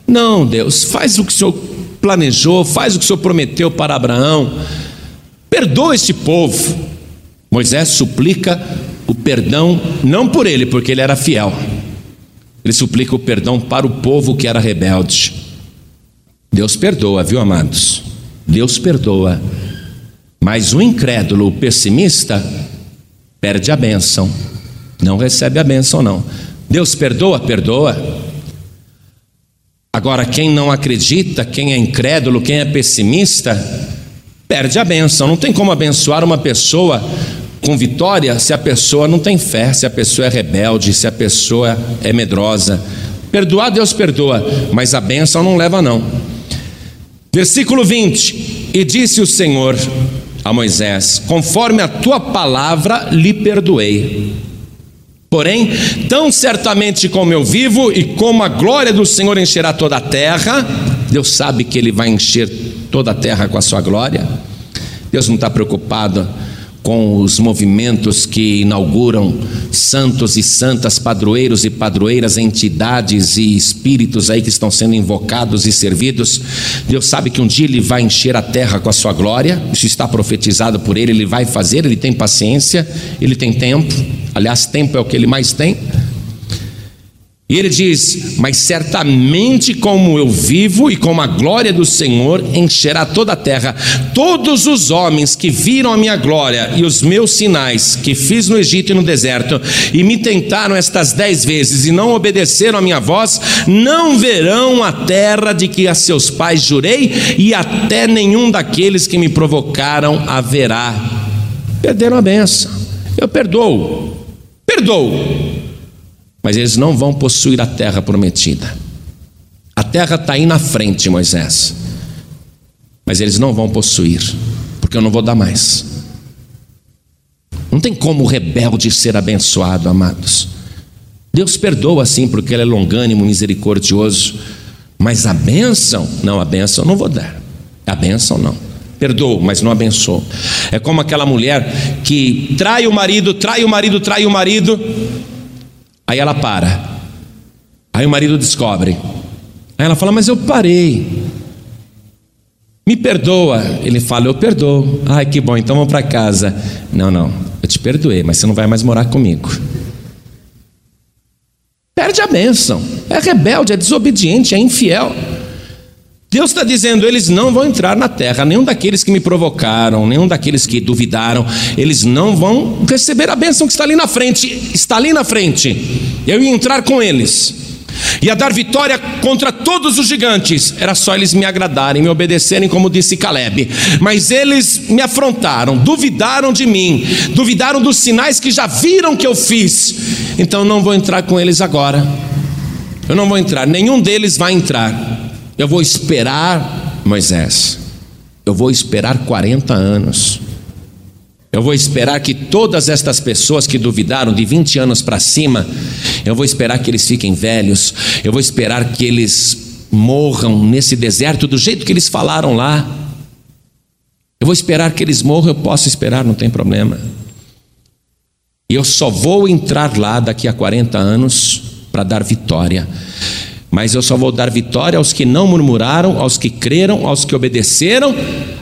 Não, Deus, faz o que o senhor planejou, faz o que o senhor prometeu para Abraão. Perdoa este povo. Moisés suplica o perdão, não por ele, porque ele era fiel. Ele suplica o perdão para o povo que era rebelde. Deus perdoa, viu, amados? Deus perdoa. Mas o incrédulo, o pessimista, perde a bênção não recebe a bênção, não. Deus perdoa? Perdoa. Agora, quem não acredita, quem é incrédulo, quem é pessimista, perde a bênção. Não tem como abençoar uma pessoa com vitória se a pessoa não tem fé, se a pessoa é rebelde, se a pessoa é medrosa. Perdoar, Deus perdoa, mas a bênção não leva, não. Versículo 20: E disse o Senhor a Moisés: Conforme a tua palavra lhe perdoei. Porém, tão certamente como eu vivo e como a glória do Senhor encherá toda a terra, Deus sabe que Ele vai encher toda a terra com a sua glória. Deus não está preocupado com os movimentos que inauguram santos e santas, padroeiros e padroeiras, entidades e espíritos aí que estão sendo invocados e servidos. Deus sabe que um dia Ele vai encher a terra com a sua glória, isso está profetizado por Ele, Ele vai fazer, Ele tem paciência, Ele tem tempo, aliás, tempo é o que Ele mais tem. E ele diz: Mas certamente como eu vivo e como a glória do Senhor encherá toda a terra, todos os homens que viram a minha glória e os meus sinais que fiz no Egito e no deserto, e me tentaram estas dez vezes e não obedeceram a minha voz, não verão a terra de que a seus pais jurei, e até nenhum daqueles que me provocaram haverá. Perderam a benção. Eu perdoo, perdoo mas eles não vão possuir a terra prometida. A terra está aí na frente, Moisés, mas eles não vão possuir, porque eu não vou dar mais. Não tem como o rebelde ser abençoado, amados. Deus perdoa assim, porque Ele é longânimo, misericordioso, mas a bênção, não, a bênção não vou dar. A bênção não. Perdoa, mas não abençoou. É como aquela mulher que trai o marido, trai o marido, trai o marido, Aí ela para. Aí o marido descobre. Aí ela fala: Mas eu parei. Me perdoa. Ele fala: Eu perdoo. Ai, que bom, então vamos para casa. Não, não, eu te perdoei, mas você não vai mais morar comigo. Perde a bênção. É rebelde, é desobediente, é infiel. Deus está dizendo: eles não vão entrar na terra, nenhum daqueles que me provocaram, nenhum daqueles que duvidaram, eles não vão receber a bênção que está ali na frente. Está ali na frente. Eu ia entrar com eles, ia dar vitória contra todos os gigantes. Era só eles me agradarem, me obedecerem, como disse Caleb. Mas eles me afrontaram, duvidaram de mim, duvidaram dos sinais que já viram que eu fiz. Então não vou entrar com eles agora. Eu não vou entrar, nenhum deles vai entrar. Eu vou esperar, Moisés, eu vou esperar 40 anos. Eu vou esperar que todas estas pessoas que duvidaram de 20 anos para cima, eu vou esperar que eles fiquem velhos, eu vou esperar que eles morram nesse deserto do jeito que eles falaram lá. Eu vou esperar que eles morram, eu posso esperar, não tem problema. E eu só vou entrar lá daqui a 40 anos para dar vitória. Mas eu só vou dar vitória aos que não murmuraram, aos que creram, aos que obedeceram.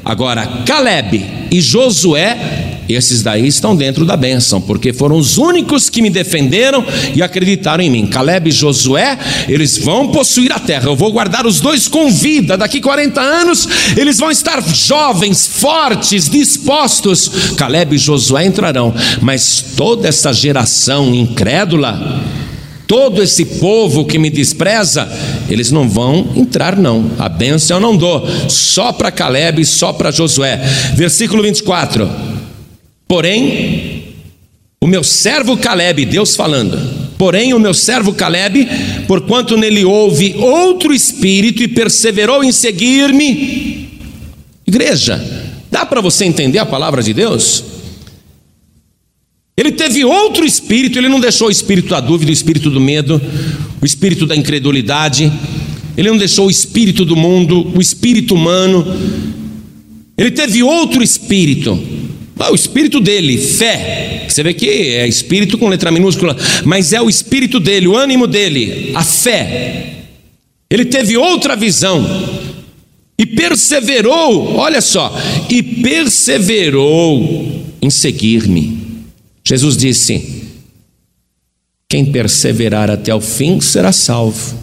Agora, Caleb e Josué, esses daí estão dentro da bênção, porque foram os únicos que me defenderam e acreditaram em mim. Caleb e Josué, eles vão possuir a terra. Eu vou guardar os dois com vida. Daqui 40 anos, eles vão estar jovens, fortes, dispostos. Caleb e Josué entrarão, mas toda essa geração incrédula, todo esse povo que me despreza, eles não vão entrar, não. A bênção eu não dou, só para Caleb e só para Josué. Versículo 24: Porém, o meu servo Caleb, Deus falando, porém o meu servo Caleb, porquanto nele houve outro espírito e perseverou em seguir-me. Igreja, dá para você entender a palavra de Deus? Ele teve outro espírito, ele não deixou o espírito da dúvida, o espírito do medo, o espírito da incredulidade, ele não deixou o espírito do mundo, o espírito humano. Ele teve outro espírito, ah, o espírito dele, fé. Você vê que é espírito com letra minúscula, mas é o espírito dele, o ânimo dele, a fé. Ele teve outra visão e perseverou, olha só, e perseverou em seguir-me. Jesus disse: Quem perseverar até o fim será salvo.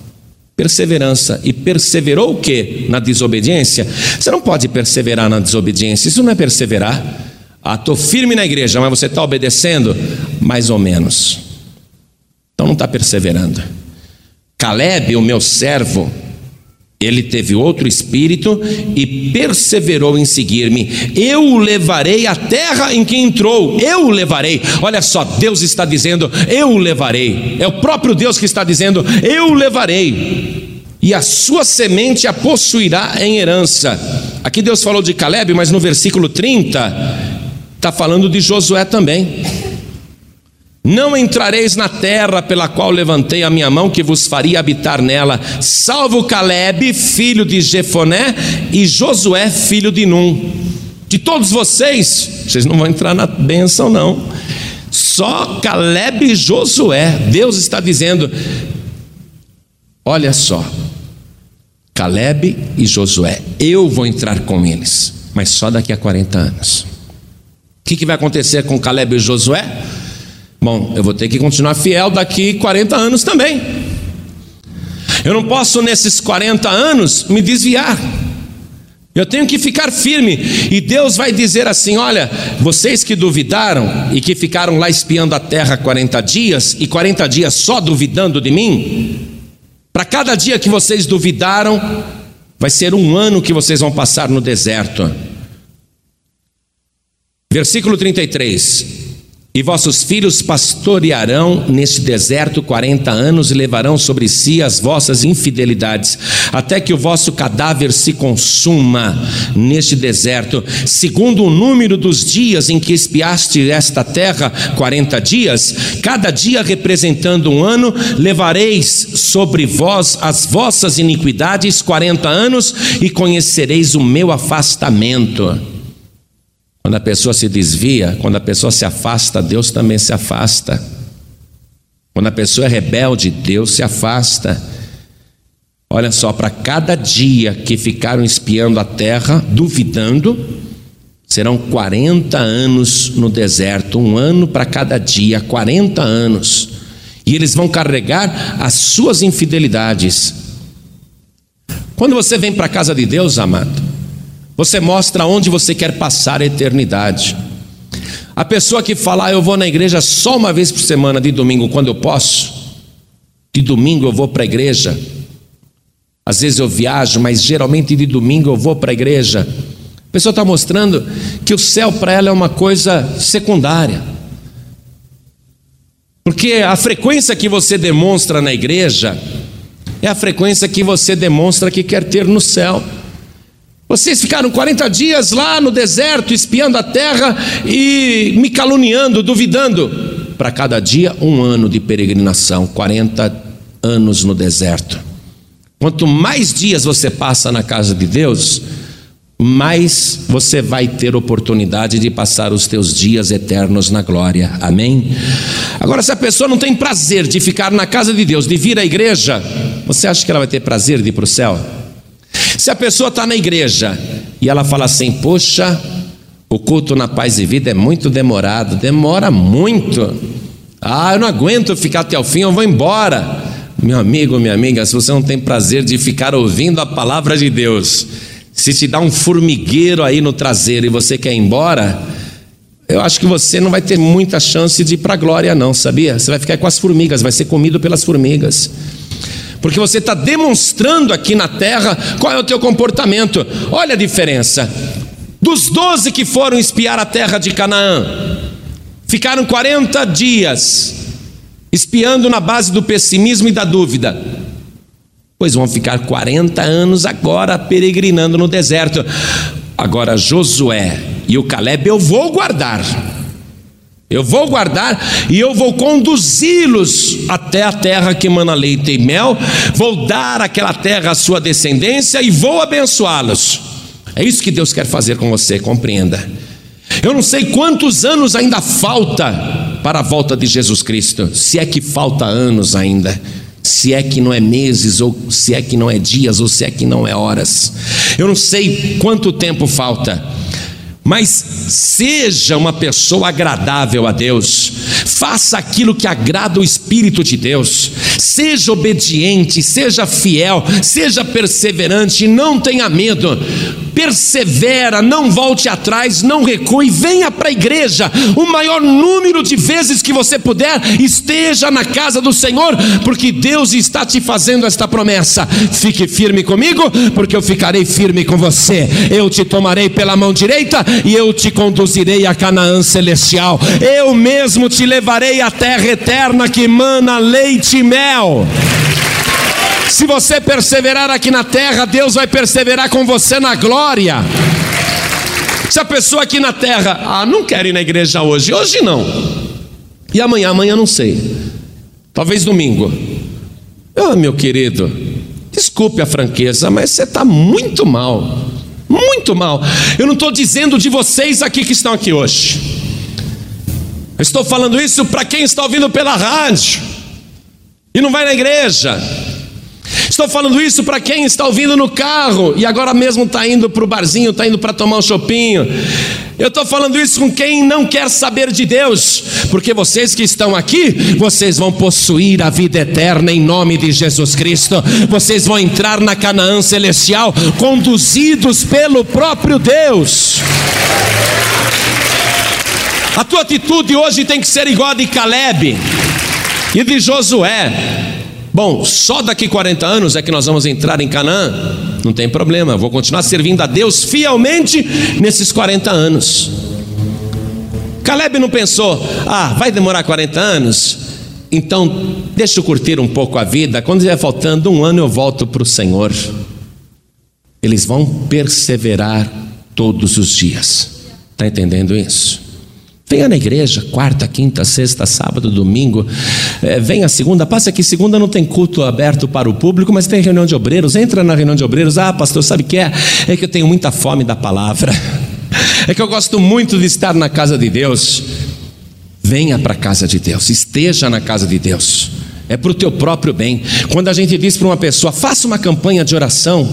Perseverança. E perseverou o que? Na desobediência? Você não pode perseverar na desobediência, isso não é perseverar. Ah, estou firme na igreja, mas você está obedecendo? Mais ou menos. Então não está perseverando. Caleb, o meu servo, ele teve outro espírito e perseverou em seguir-me. Eu o levarei à terra em que entrou. Eu o levarei. Olha só, Deus está dizendo: Eu o levarei. É o próprio Deus que está dizendo: Eu o levarei. E a sua semente a possuirá em herança. Aqui Deus falou de Caleb, mas no versículo 30 está falando de Josué também. Não entrareis na terra pela qual levantei a minha mão, que vos faria habitar nela, salvo Caleb, filho de Jefoné, e Josué, filho de Num. De todos vocês, vocês não vão entrar na bênção, não. Só Caleb e Josué. Deus está dizendo: olha só, Caleb e Josué, eu vou entrar com eles, mas só daqui a 40 anos. O que, que vai acontecer com Caleb e Josué? Bom, eu vou ter que continuar fiel daqui 40 anos também. Eu não posso, nesses 40 anos, me desviar. Eu tenho que ficar firme. E Deus vai dizer assim: olha, vocês que duvidaram e que ficaram lá espiando a terra 40 dias, e 40 dias só duvidando de mim, para cada dia que vocês duvidaram, vai ser um ano que vocês vão passar no deserto. Versículo 33. E vossos filhos pastorearão neste deserto quarenta anos e levarão sobre si as vossas infidelidades, até que o vosso cadáver se consuma neste deserto, segundo o número dos dias em que espiaste esta terra, quarenta dias, cada dia representando um ano, levareis sobre vós as vossas iniquidades quarenta anos e conhecereis o meu afastamento. Quando a pessoa se desvia, quando a pessoa se afasta, Deus também se afasta. Quando a pessoa é rebelde, Deus se afasta. Olha só, para cada dia que ficaram espiando a terra, duvidando, serão 40 anos no deserto, um ano para cada dia, 40 anos. E eles vão carregar as suas infidelidades. Quando você vem para a casa de Deus, amado, você mostra onde você quer passar a eternidade. A pessoa que fala, ah, eu vou na igreja só uma vez por semana, de domingo, quando eu posso, de domingo eu vou para a igreja. Às vezes eu viajo, mas geralmente de domingo eu vou para a igreja. A pessoa está mostrando que o céu para ela é uma coisa secundária. Porque a frequência que você demonstra na igreja é a frequência que você demonstra que quer ter no céu. Vocês ficaram 40 dias lá no deserto, espiando a terra e me caluniando, duvidando. Para cada dia, um ano de peregrinação, 40 anos no deserto. Quanto mais dias você passa na casa de Deus, mais você vai ter oportunidade de passar os teus dias eternos na glória. Amém? Agora, se a pessoa não tem prazer de ficar na casa de Deus, de vir à igreja, você acha que ela vai ter prazer de ir para o céu? Se a pessoa está na igreja e ela fala assim: Poxa, o culto na paz e vida é muito demorado, demora muito. Ah, eu não aguento ficar até o fim, eu vou embora. Meu amigo, minha amiga, se você não tem prazer de ficar ouvindo a palavra de Deus, se te dá um formigueiro aí no traseiro e você quer ir embora, eu acho que você não vai ter muita chance de ir para a glória, não, sabia? Você vai ficar com as formigas, vai ser comido pelas formigas porque você está demonstrando aqui na terra qual é o teu comportamento. Olha a diferença. Dos doze que foram espiar a terra de Canaã, ficaram 40 dias espiando na base do pessimismo e da dúvida. Pois vão ficar 40 anos agora peregrinando no deserto. Agora Josué e o Caleb eu vou guardar. Eu vou guardar e eu vou conduzi-los até a terra que emana leite e mel, vou dar aquela terra à sua descendência e vou abençoá-los. É isso que Deus quer fazer com você, compreenda. Eu não sei quantos anos ainda falta para a volta de Jesus Cristo, se é que falta anos ainda, se é que não é meses, ou se é que não é dias, ou se é que não é horas. Eu não sei quanto tempo falta mas seja uma pessoa agradável a Deus, faça aquilo que agrada o Espírito de Deus, seja obediente, seja fiel, seja perseverante, não tenha medo, persevera, não volte atrás, não recue, venha para a igreja, o maior número de vezes que você puder, esteja na casa do Senhor, porque Deus está te fazendo esta promessa. Fique firme comigo, porque eu ficarei firme com você, eu te tomarei pela mão direita e eu te conduzirei a Canaã celestial. Eu mesmo te levarei à terra eterna que mana leite e mel. Se você perseverar aqui na terra, Deus vai perseverar com você na glória. Se a pessoa aqui na terra, ah, não quer ir na igreja hoje, hoje não. E amanhã, amanhã não sei. Talvez domingo. Ah, meu querido, desculpe a franqueza, mas você está muito mal muito mal. Eu não estou dizendo de vocês aqui que estão aqui hoje. Eu estou falando isso para quem está ouvindo pela rádio e não vai na igreja. Estou falando isso para quem está ouvindo no carro e agora mesmo está indo para o barzinho, está indo para tomar um chopinho. Eu estou falando isso com quem não quer saber de Deus, porque vocês que estão aqui, vocês vão possuir a vida eterna em nome de Jesus Cristo. Vocês vão entrar na Canaã celestial, conduzidos pelo próprio Deus. A tua atitude hoje tem que ser igual a de Caleb e de Josué. Bom, só daqui 40 anos é que nós vamos entrar em Canaã? Não tem problema, vou continuar servindo a Deus fielmente nesses 40 anos. Caleb não pensou, ah, vai demorar 40 anos? Então, deixa eu curtir um pouco a vida. Quando estiver faltando um ano, eu volto para o Senhor. Eles vão perseverar todos os dias. Está entendendo isso? Venha na igreja, quarta, quinta, sexta, sábado, domingo. É, venha segunda, passe aqui. Segunda não tem culto aberto para o público, mas tem reunião de obreiros. Entra na reunião de obreiros. Ah, pastor, sabe o que é? É que eu tenho muita fome da palavra. É que eu gosto muito de estar na casa de Deus. Venha para a casa de Deus, esteja na casa de Deus. É para o teu próprio bem. Quando a gente diz para uma pessoa, faça uma campanha de oração,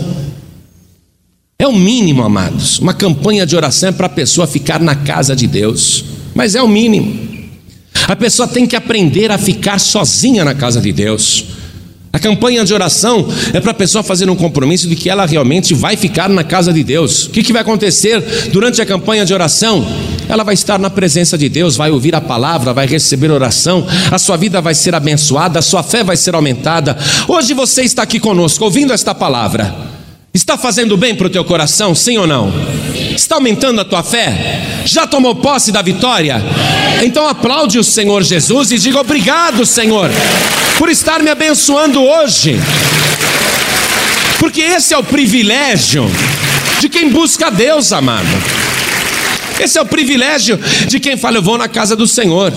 é o mínimo, amados. Uma campanha de oração é para a pessoa ficar na casa de Deus mas é o mínimo. A pessoa tem que aprender a ficar sozinha na casa de Deus. A campanha de oração é para a pessoa fazer um compromisso de que ela realmente vai ficar na casa de Deus. O que, que vai acontecer durante a campanha de oração? Ela vai estar na presença de Deus, vai ouvir a palavra, vai receber oração, a sua vida vai ser abençoada, a sua fé vai ser aumentada. Hoje você está aqui conosco, ouvindo esta palavra. Está fazendo bem para o teu coração, sim ou não? Está aumentando a tua fé? Já tomou posse da vitória? Então aplaude o Senhor Jesus e diga obrigado, Senhor, por estar me abençoando hoje. Porque esse é o privilégio de quem busca Deus, amado. Esse é o privilégio de quem fala, eu vou na casa do Senhor.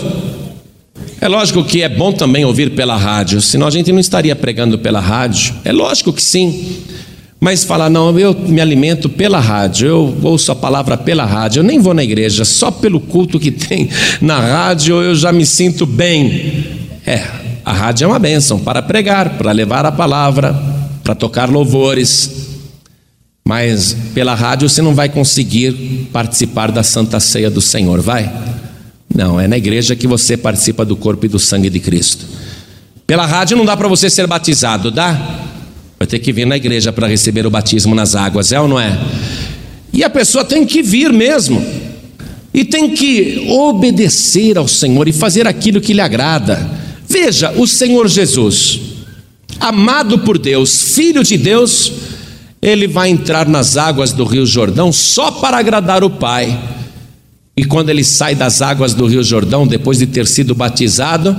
É lógico que é bom também ouvir pela rádio, senão a gente não estaria pregando pela rádio. É lógico que sim. Mas falar, não, eu me alimento pela rádio, eu ouço a palavra pela rádio, eu nem vou na igreja, só pelo culto que tem na rádio eu já me sinto bem. É, a rádio é uma bênção para pregar, para levar a palavra, para tocar louvores. Mas pela rádio você não vai conseguir participar da Santa Ceia do Senhor, vai? Não, é na igreja que você participa do corpo e do sangue de Cristo. Pela rádio não dá para você ser batizado, dá? Vai ter que vir na igreja para receber o batismo nas águas, é ou não é? E a pessoa tem que vir mesmo. E tem que obedecer ao Senhor e fazer aquilo que lhe agrada. Veja, o Senhor Jesus, amado por Deus, filho de Deus, ele vai entrar nas águas do Rio Jordão só para agradar o Pai. E quando ele sai das águas do Rio Jordão, depois de ter sido batizado,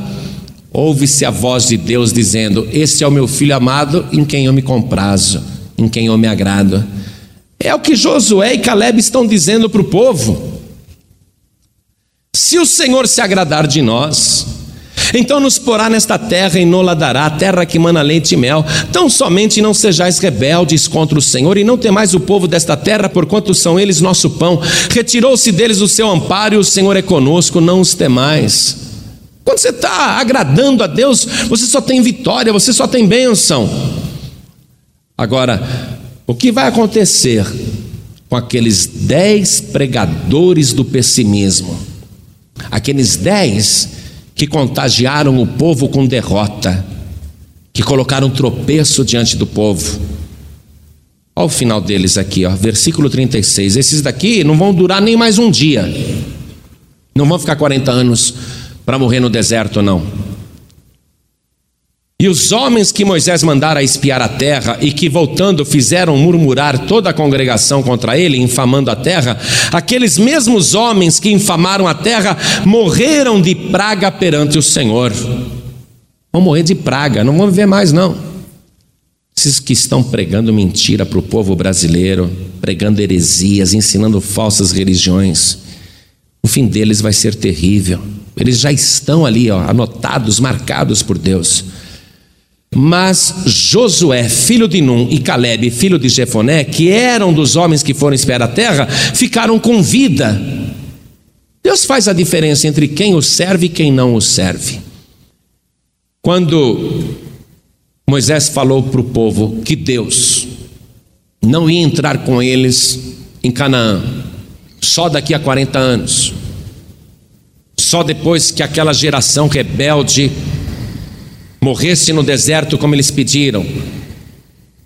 ouve-se a voz de Deus dizendo: Este é o meu filho amado em quem eu me comprazo, em quem eu me agrado. É o que Josué e Caleb estão dizendo para o povo. Se o Senhor se agradar de nós, então nos porá nesta terra e nola dará, terra que mana leite e mel. Tão somente não sejais rebeldes contra o Senhor e não temais o povo desta terra, porquanto são eles nosso pão. Retirou-se deles o seu amparo e o Senhor é conosco, não os temais. Quando você está agradando a Deus, você só tem vitória, você só tem bênção. Agora, o que vai acontecer com aqueles dez pregadores do pessimismo? Aqueles dez que contagiaram o povo com derrota, que colocaram tropeço diante do povo. Olha o final deles aqui, ó, versículo 36. Esses daqui não vão durar nem mais um dia, não vão ficar 40 anos para morrer no deserto, não. E os homens que Moisés mandara espiar a terra e que, voltando, fizeram murmurar toda a congregação contra ele, infamando a terra, aqueles mesmos homens que infamaram a terra morreram de praga perante o Senhor. Vão morrer de praga, não vão viver mais, não. Esses que estão pregando mentira para o povo brasileiro, pregando heresias, ensinando falsas religiões, o fim deles vai ser terrível. Eles já estão ali, ó, anotados, marcados por Deus. Mas Josué, filho de Num, e Caleb, filho de Jefoné, que eram dos homens que foram espiar a terra, ficaram com vida. Deus faz a diferença entre quem o serve e quem não o serve. Quando Moisés falou para o povo que Deus não ia entrar com eles em Canaã, só daqui a 40 anos. Só depois que aquela geração rebelde morresse no deserto como eles pediram.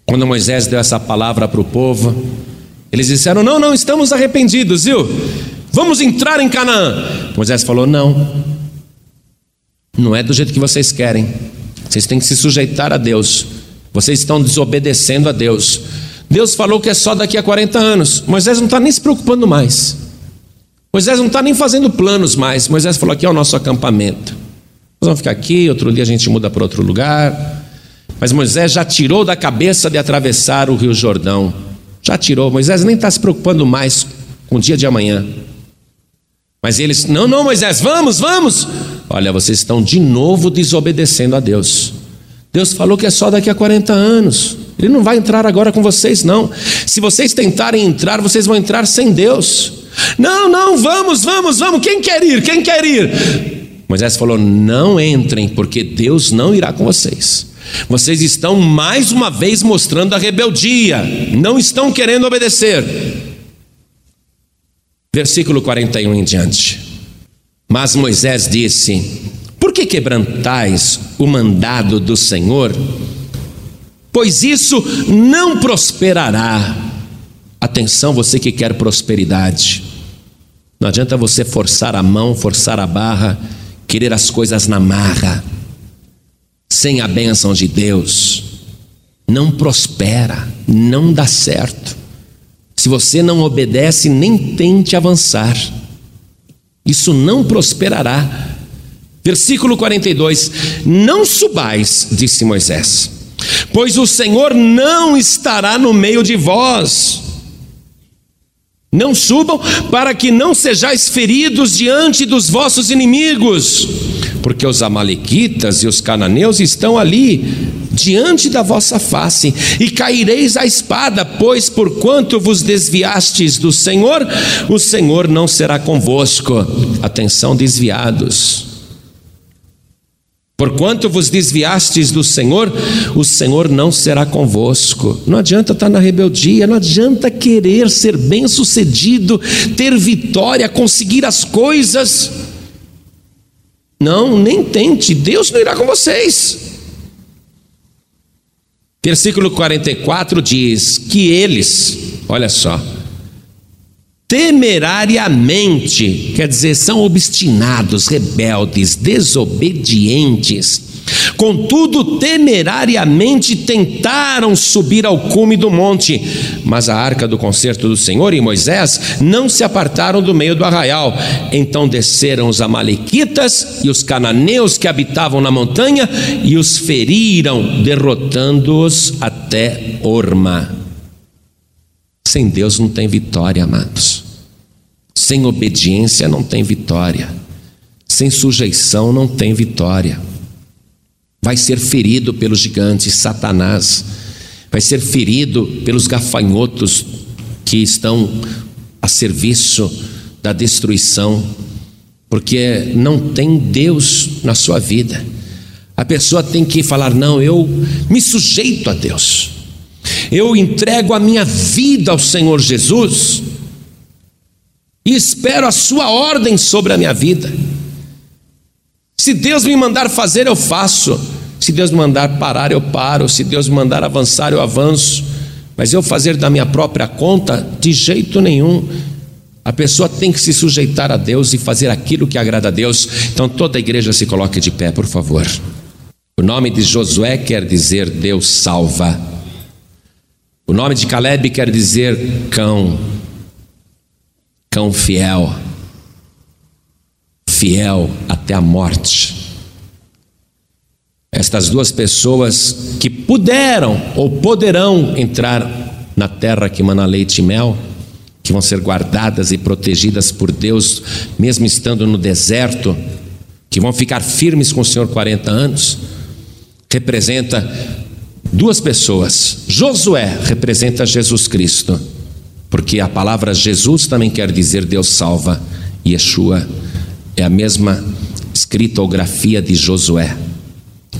Quando Moisés deu essa palavra para o povo, eles disseram: Não, não, estamos arrependidos, viu? Vamos entrar em Canaã. Moisés falou: Não, não é do jeito que vocês querem. Vocês têm que se sujeitar a Deus. Vocês estão desobedecendo a Deus. Deus falou que é só daqui a 40 anos. Moisés não está nem se preocupando mais. Moisés não está nem fazendo planos mais. Moisés falou: aqui é o nosso acampamento. Nós vamos ficar aqui, outro dia a gente muda para outro lugar. Mas Moisés já tirou da cabeça de atravessar o Rio Jordão. Já tirou. Moisés nem está se preocupando mais com o dia de amanhã. Mas eles, não, não, Moisés, vamos, vamos. Olha, vocês estão de novo desobedecendo a Deus. Deus falou que é só daqui a 40 anos. Ele não vai entrar agora com vocês, não. Se vocês tentarem entrar, vocês vão entrar sem Deus. Não, não, vamos, vamos, vamos. Quem quer ir? Quem quer ir? Moisés falou: Não entrem, porque Deus não irá com vocês. Vocês estão mais uma vez mostrando a rebeldia, não estão querendo obedecer. Versículo 41 em diante. Mas Moisés disse: Por que quebrantais o mandado do Senhor pois isso não prosperará. Atenção, você que quer prosperidade. Não adianta você forçar a mão, forçar a barra, querer as coisas na marra, sem a bênção de Deus. Não prospera, não dá certo. Se você não obedece, nem tente avançar. Isso não prosperará. Versículo 42: Não subais, disse Moisés, pois o Senhor não estará no meio de vós. Não subam para que não sejais feridos diante dos vossos inimigos, porque os Amalequitas e os cananeus estão ali diante da vossa face, e caireis à espada, pois porquanto vos desviastes do Senhor, o Senhor não será convosco. Atenção, desviados. Porquanto vos desviastes do Senhor, o Senhor não será convosco. Não adianta estar na rebeldia, não adianta querer ser bem-sucedido, ter vitória, conseguir as coisas. Não, nem tente, Deus não irá com vocês. Versículo 44 diz que eles, olha só, temerariamente, quer dizer, são obstinados, rebeldes, desobedientes. Contudo, temerariamente tentaram subir ao cume do monte, mas a arca do concerto do Senhor e Moisés não se apartaram do meio do arraial. Então desceram os Amalequitas e os cananeus que habitavam na montanha e os feriram, derrotando-os até Orma. Sem Deus não tem vitória, amados. Sem obediência não tem vitória. Sem sujeição não tem vitória. Vai ser ferido pelos gigantes, Satanás. Vai ser ferido pelos gafanhotos que estão a serviço da destruição, porque não tem Deus na sua vida. A pessoa tem que falar: não, eu me sujeito a Deus, eu entrego a minha vida ao Senhor Jesus e espero a sua ordem sobre a minha vida. Se Deus me mandar fazer, eu faço. Se Deus me mandar parar, eu paro. Se Deus me mandar avançar, eu avanço. Mas eu fazer da minha própria conta, de jeito nenhum. A pessoa tem que se sujeitar a Deus e fazer aquilo que agrada a Deus. Então toda a igreja se coloque de pé, por favor. O nome de Josué quer dizer Deus salva. O nome de Caleb quer dizer cão cão fiel, fiel até a morte. Estas duas pessoas que puderam ou poderão entrar na terra que mana leite e mel, que vão ser guardadas e protegidas por Deus, mesmo estando no deserto, que vão ficar firmes com o Senhor 40 anos, representa duas pessoas. Josué representa Jesus Cristo porque a palavra Jesus também quer dizer Deus salva. Yeshua é a mesma escritografia de Josué,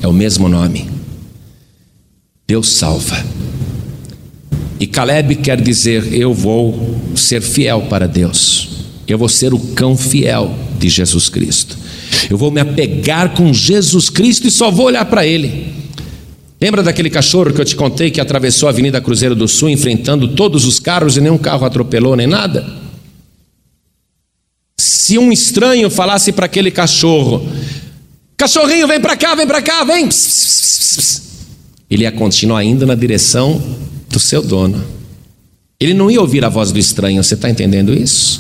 é o mesmo nome. Deus salva. E Caleb quer dizer: Eu vou ser fiel para Deus, eu vou ser o cão fiel de Jesus Cristo, eu vou me apegar com Jesus Cristo e só vou olhar para Ele. Lembra daquele cachorro que eu te contei que atravessou a Avenida Cruzeiro do Sul enfrentando todos os carros e nenhum carro atropelou nem nada? Se um estranho falasse para aquele cachorro: Cachorrinho, vem para cá, vem para cá, vem. Ele ia continuar indo na direção do seu dono. Ele não ia ouvir a voz do estranho, você está entendendo isso?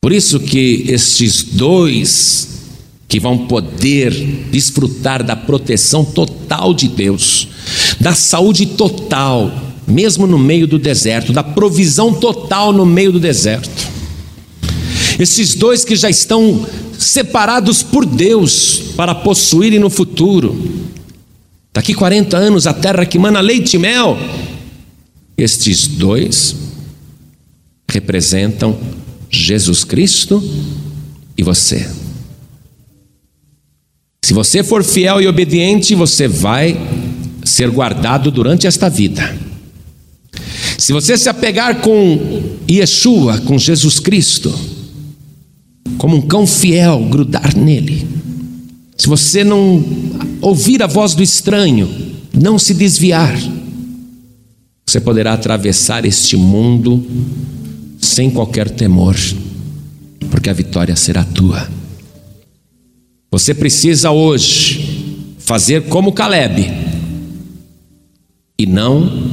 Por isso que estes dois que vão poder desfrutar da proteção total de Deus, da saúde total, mesmo no meio do deserto, da provisão total no meio do deserto. Esses dois que já estão separados por Deus para possuírem no futuro. Daqui 40 anos, a terra que mana leite e mel. Estes dois representam Jesus Cristo e você. Se você for fiel e obediente, você vai ser guardado durante esta vida. Se você se apegar com Yeshua, com Jesus Cristo, como um cão fiel, grudar nele. Se você não ouvir a voz do estranho, não se desviar, você poderá atravessar este mundo sem qualquer temor, porque a vitória será tua. Você precisa hoje fazer como Caleb e não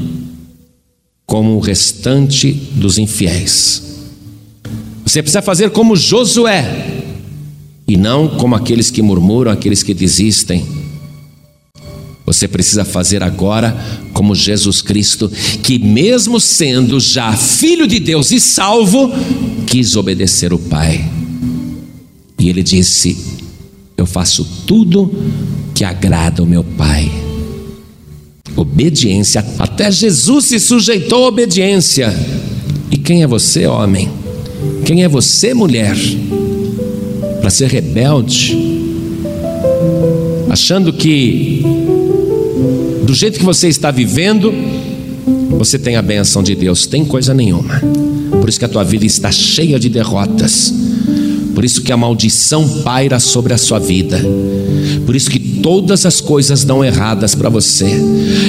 como o restante dos infiéis. Você precisa fazer como Josué e não como aqueles que murmuram, aqueles que desistem. Você precisa fazer agora como Jesus Cristo, que, mesmo sendo já filho de Deus e salvo, quis obedecer o Pai. E ele disse: Eu faço tudo que agrada o meu Pai. Obediência, até Jesus se sujeitou à obediência. E quem é você, homem? Quem é você, mulher? Para ser rebelde, achando que do jeito que você está vivendo, você tem a benção de Deus, tem coisa nenhuma. Por isso que a tua vida está cheia de derrotas. Por isso que a maldição paira sobre a sua vida. Por isso que todas as coisas dão erradas para você.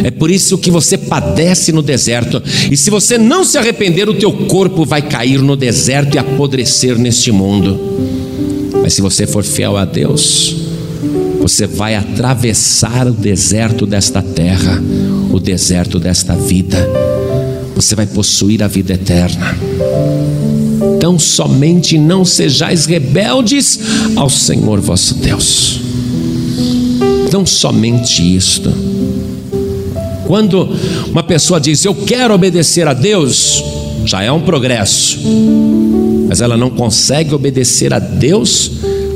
É por isso que você padece no deserto. E se você não se arrepender, o teu corpo vai cair no deserto e apodrecer neste mundo. Mas se você for fiel a Deus, você vai atravessar o deserto desta terra, o deserto desta vida. Você vai possuir a vida eterna. Então somente não sejais rebeldes ao Senhor vosso Deus. Então somente isto. Quando uma pessoa diz eu quero obedecer a Deus, já é um progresso. Mas ela não consegue obedecer a Deus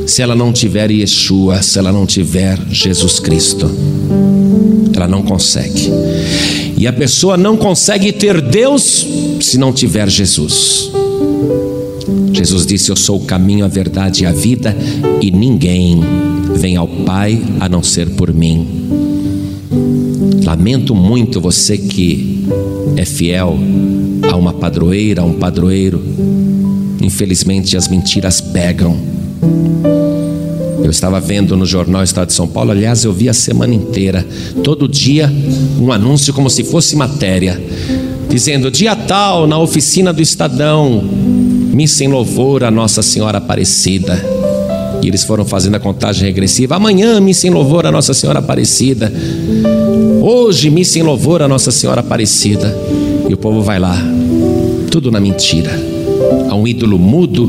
se ela não tiver Yeshua, se ela não tiver Jesus Cristo. Ela não consegue. E a pessoa não consegue ter Deus se não tiver Jesus. Jesus disse: Eu sou o caminho, a verdade e a vida, e ninguém vem ao Pai a não ser por mim. Lamento muito você que é fiel a uma padroeira, a um padroeiro. Infelizmente as mentiras pegam. Eu estava vendo no jornal Estado de São Paulo, aliás, eu vi a semana inteira, todo dia, um anúncio como se fosse matéria, dizendo: dia tal, na oficina do Estadão, missa em louvor a Nossa Senhora Aparecida. E eles foram fazendo a contagem regressiva. Amanhã, missa em louvor a Nossa Senhora Aparecida. Hoje, missa em louvor a Nossa Senhora Aparecida. E o povo vai lá, tudo na mentira. Há um ídolo mudo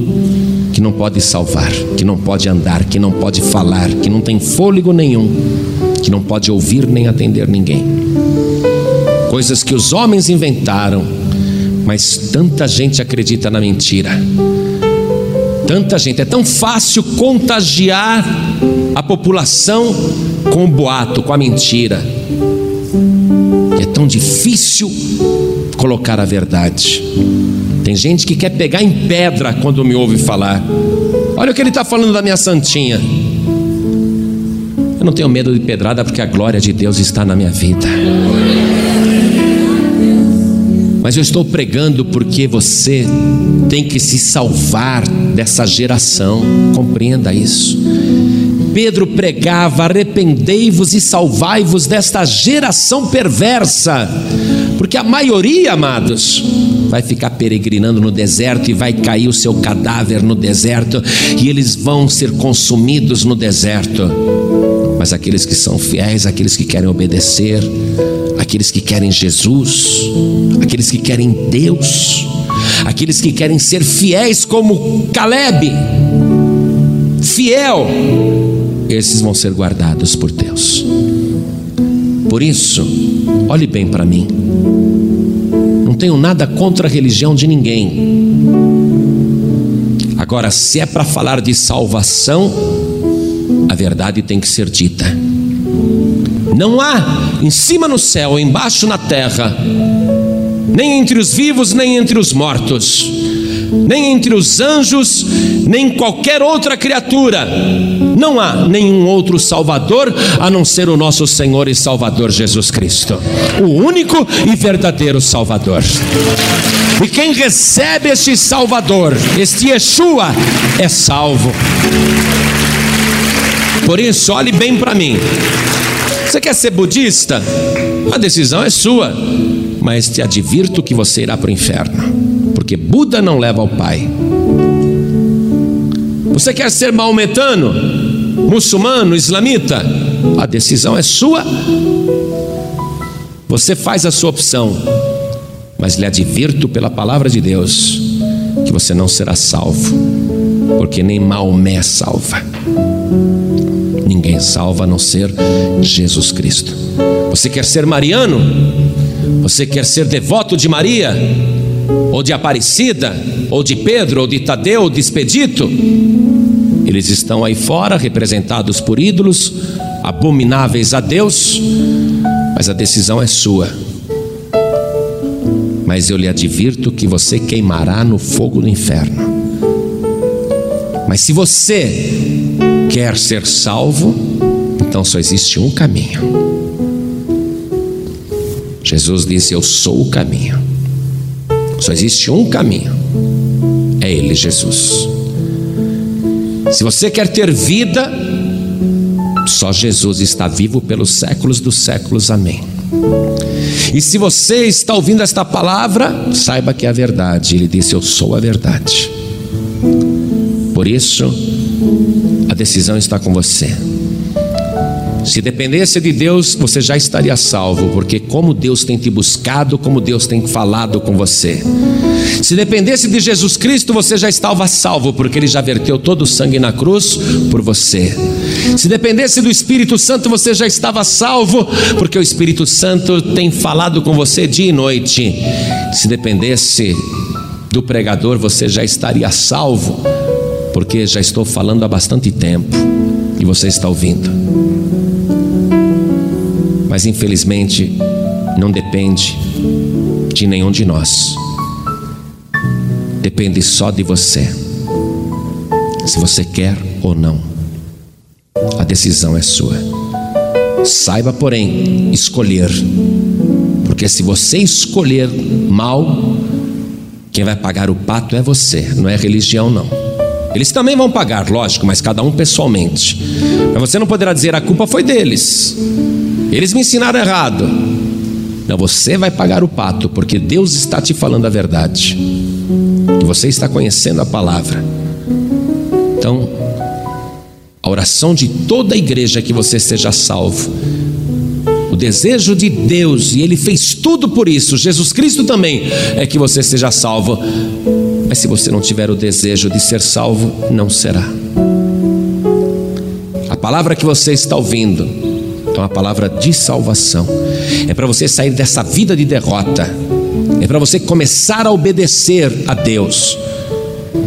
que não pode salvar, que não pode andar, que não pode falar, que não tem fôlego nenhum, que não pode ouvir nem atender ninguém. Coisas que os homens inventaram, mas tanta gente acredita na mentira. Tanta gente, é tão fácil contagiar a população com o boato, com a mentira. É tão difícil colocar a verdade. Tem gente que quer pegar em pedra quando me ouve falar. Olha o que ele está falando da minha santinha. Eu não tenho medo de pedrada porque a glória de Deus está na minha vida. Mas eu estou pregando porque você tem que se salvar dessa geração. Compreenda isso. Pedro pregava: arrependei-vos e salvai-vos desta geração perversa, porque a maioria, amados, vai ficar peregrinando no deserto e vai cair o seu cadáver no deserto e eles vão ser consumidos no deserto. Mas aqueles que são fiéis, aqueles que querem obedecer, aqueles que querem Jesus, aqueles que querem Deus, aqueles que querem ser fiéis como Caleb, fiel, esses vão ser guardados por Deus. Por isso, olhe bem para mim tenho nada contra a religião de ninguém. Agora, se é para falar de salvação, a verdade tem que ser dita. Não há em cima no céu, embaixo na terra, nem entre os vivos, nem entre os mortos, nem entre os anjos, nem qualquer outra criatura. Não há nenhum outro Salvador a não ser o nosso Senhor e Salvador Jesus Cristo, o único e verdadeiro Salvador. E quem recebe este Salvador, este Yeshua, é salvo. Por isso, olhe bem para mim. Você quer ser budista? A decisão é sua, mas te advirto que você irá para o inferno, porque Buda não leva ao Pai. Você quer ser maometano, muçulmano, islamita? A decisão é sua. Você faz a sua opção, mas lhe advirto pela palavra de Deus que você não será salvo, porque nem Maomé salva. Ninguém salva a não ser Jesus Cristo. Você quer ser mariano? Você quer ser devoto de Maria? Ou de Aparecida? Ou de Pedro? Ou de Tadeu? Ou de Expedito? Eles estão aí fora, representados por ídolos, abomináveis a Deus, mas a decisão é sua. Mas eu lhe advirto que você queimará no fogo do inferno. Mas se você quer ser salvo, então só existe um caminho. Jesus disse: Eu sou o caminho. Só existe um caminho. É Ele, Jesus. Se você quer ter vida, só Jesus está vivo pelos séculos dos séculos. Amém. E se você está ouvindo esta palavra, saiba que é a verdade. Ele disse: Eu sou a verdade. Por isso, decisão está com você. Se dependesse de Deus, você já estaria salvo, porque como Deus tem te buscado, como Deus tem falado com você. Se dependesse de Jesus Cristo, você já estava salvo, porque ele já verteu todo o sangue na cruz por você. Se dependesse do Espírito Santo, você já estava salvo, porque o Espírito Santo tem falado com você dia e noite. Se dependesse do pregador, você já estaria salvo, porque já estou falando há bastante tempo e você está ouvindo. Mas infelizmente não depende de nenhum de nós. Depende só de você. Se você quer ou não. A decisão é sua. Saiba, porém, escolher. Porque se você escolher mal, quem vai pagar o pato é você, não é religião, não. Eles também vão pagar, lógico, mas cada um pessoalmente. Mas você não poderá dizer a culpa foi deles. Eles me ensinaram errado. Não, você vai pagar o pato, porque Deus está te falando a verdade. E você está conhecendo a palavra. Então, a oração de toda a igreja é que você seja salvo. O desejo de Deus, e Ele fez tudo por isso, Jesus Cristo também, é que você seja salvo. Mas se você não tiver o desejo de ser salvo, não será. A palavra que você está ouvindo, é uma palavra de salvação. É para você sair dessa vida de derrota. É para você começar a obedecer a Deus.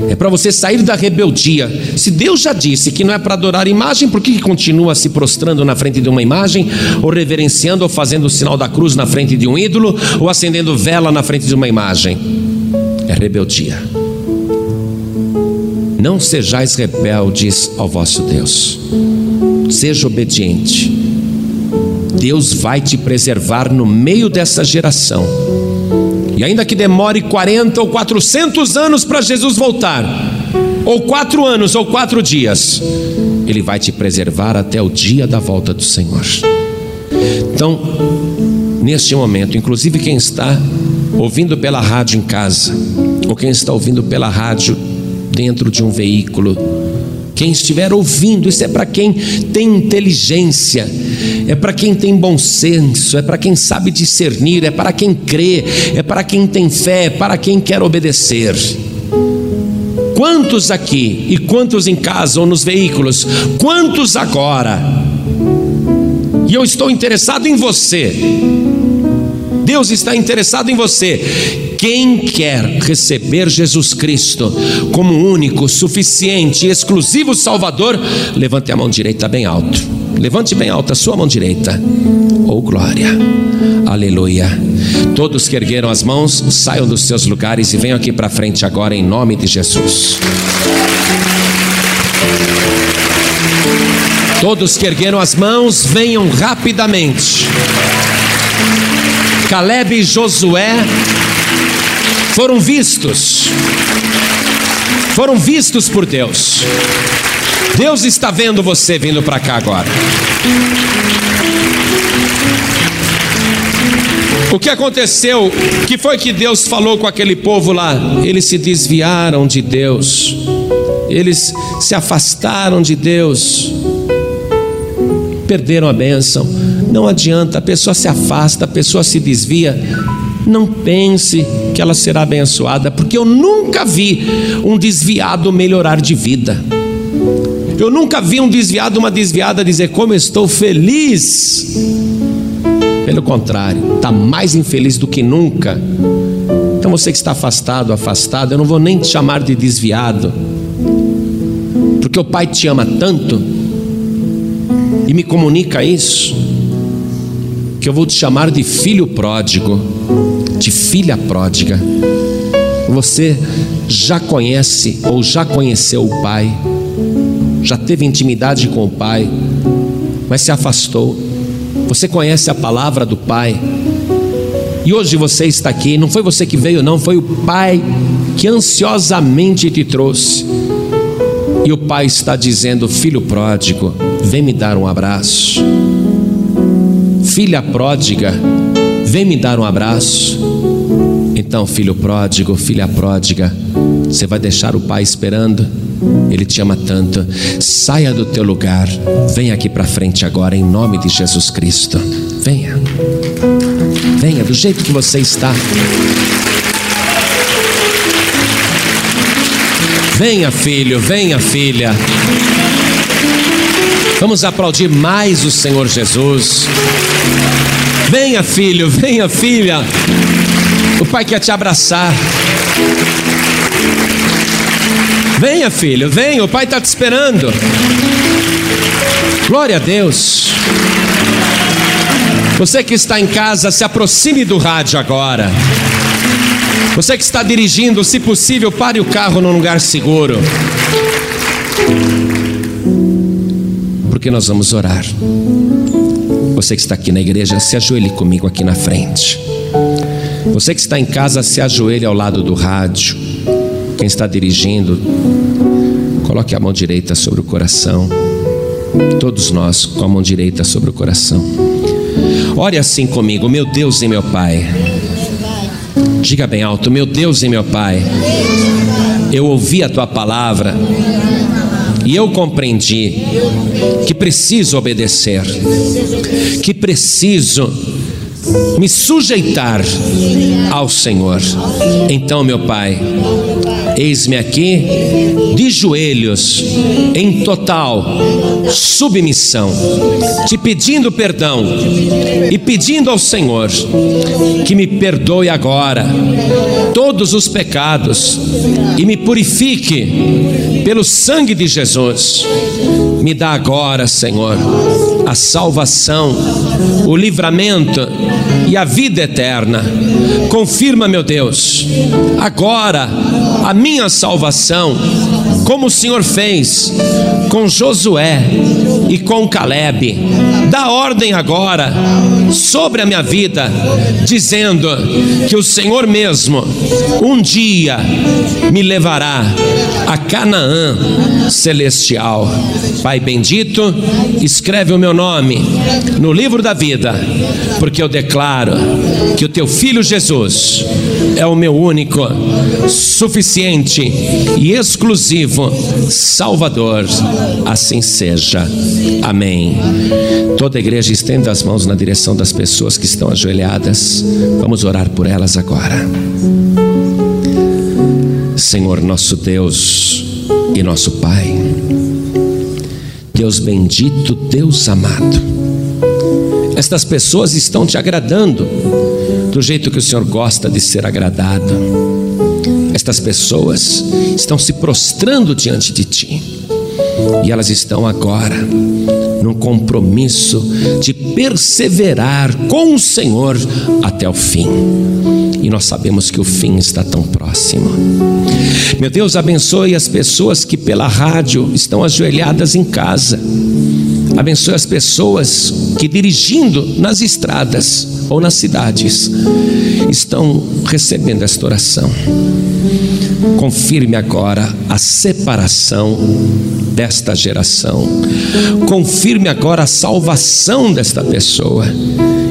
É para você sair da rebeldia. Se Deus já disse que não é para adorar imagem, por que continua se prostrando na frente de uma imagem, ou reverenciando, ou fazendo o sinal da cruz na frente de um ídolo, ou acendendo vela na frente de uma imagem? É rebeldia. Não sejais rebeldes ao vosso Deus. Seja obediente. Deus vai te preservar no meio dessa geração. E ainda que demore 40 ou 400 anos para Jesus voltar, ou quatro anos ou quatro dias, Ele vai te preservar até o dia da volta do Senhor. Então, neste momento, inclusive quem está ouvindo pela rádio em casa, ou quem está ouvindo pela rádio dentro de um veículo, quem estiver ouvindo, isso é para quem tem inteligência, é para quem tem bom senso, é para quem sabe discernir, é para quem crê, é para quem tem fé, é para quem quer obedecer. Quantos aqui e quantos em casa ou nos veículos? Quantos agora? E eu estou interessado em você. Deus está interessado em você. Quem quer receber Jesus Cristo como único, suficiente e exclusivo Salvador, levante a mão direita bem alto. Levante bem alta a sua mão direita. Oh glória. Aleluia. Todos que ergueram as mãos, saiam dos seus lugares e venham aqui para frente agora em nome de Jesus. Todos que ergueram as mãos, venham rapidamente. Caleb e Josué foram vistos, foram vistos por Deus. Deus está vendo você vindo para cá agora. O que aconteceu? O que foi que Deus falou com aquele povo lá? Eles se desviaram de Deus, eles se afastaram de Deus, perderam a bênção. Não adianta, a pessoa se afasta, a pessoa se desvia. Não pense que ela será abençoada, porque eu nunca vi um desviado melhorar de vida. Eu nunca vi um desviado, uma desviada dizer como estou feliz. Pelo contrário, está mais infeliz do que nunca. Então você que está afastado, afastado, eu não vou nem te chamar de desviado, porque o Pai te ama tanto e me comunica isso, que eu vou te chamar de filho pródigo, de filha pródiga. Você já conhece ou já conheceu o Pai, já teve intimidade com o Pai, mas se afastou. Você conhece a palavra do Pai. E hoje você está aqui, não foi você que veio, não, foi o Pai que ansiosamente te trouxe. E o Pai está dizendo: Filho pródigo, vem me dar um abraço. Filha pródiga, vem me dar um abraço. Então, filho pródigo, filha pródiga, você vai deixar o Pai esperando? Ele te ama tanto. Saia do teu lugar, venha aqui para frente agora, em nome de Jesus Cristo. Venha, venha do jeito que você está. Venha, filho, venha, filha. Vamos aplaudir mais o Senhor Jesus. Venha, filho, venha, filha. O Pai quer te abraçar. Venha, filho, venha, o pai está te esperando. Glória a Deus. Você que está em casa, se aproxime do rádio agora. Você que está dirigindo, se possível, pare o carro num lugar seguro. Porque nós vamos orar. Você que está aqui na igreja, se ajoelhe comigo aqui na frente. Você que está em casa, se ajoelhe ao lado do rádio. Quem está dirigindo, coloque a mão direita sobre o coração. Todos nós com a mão direita sobre o coração. Ore assim comigo, meu Deus e meu Pai. Diga bem alto, meu Deus e meu Pai. Eu ouvi a tua palavra e eu compreendi que preciso obedecer, que preciso me sujeitar ao Senhor. Então, meu Pai, eis-me aqui de joelhos, em total submissão, te pedindo perdão e pedindo ao Senhor que me perdoe agora todos os pecados e me purifique pelo sangue de Jesus. Me dá agora, Senhor, a salvação, o livramento e a vida eterna. Confirma, meu Deus, agora a minha salvação, como o Senhor fez com Josué e com Caleb. Dá ordem agora sobre a minha vida, dizendo que o Senhor mesmo um dia me levará a Canaã celestial. Pai bendito, escreve o meu nome no livro da vida, porque eu declaro que o teu filho Jesus é o meu único, suficiente e exclusivo Salvador. Assim seja. Amém. Toda a igreja estenda as mãos na direção das pessoas que estão ajoelhadas. Vamos orar por elas agora. Senhor nosso Deus e nosso Pai, Deus bendito, Deus amado, estas pessoas estão te agradando do jeito que o Senhor gosta de ser agradado. Estas pessoas estão se prostrando diante de Ti e elas estão agora num compromisso de perseverar com o Senhor até o fim. E nós sabemos que o fim está tão próximo. Meu Deus, abençoe as pessoas que pela rádio estão ajoelhadas em casa. Abençoe as pessoas que dirigindo nas estradas ou nas cidades estão recebendo esta oração. Confirme agora a separação desta geração. Confirme agora a salvação desta pessoa.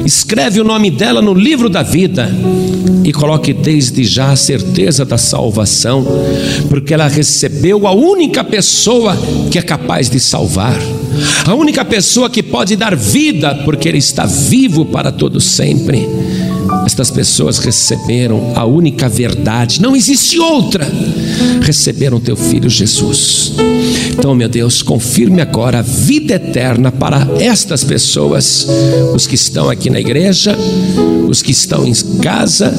Escreve o nome dela no livro da vida e coloque desde já a certeza da salvação, porque ela recebeu a única pessoa que é capaz de salvar, a única pessoa que pode dar vida, porque Ele está vivo para todo sempre. Estas pessoas receberam a única verdade, não existe outra. Receberam teu filho Jesus. Então, meu Deus, confirme agora a vida eterna para estas pessoas, os que estão aqui na igreja, os que estão em casa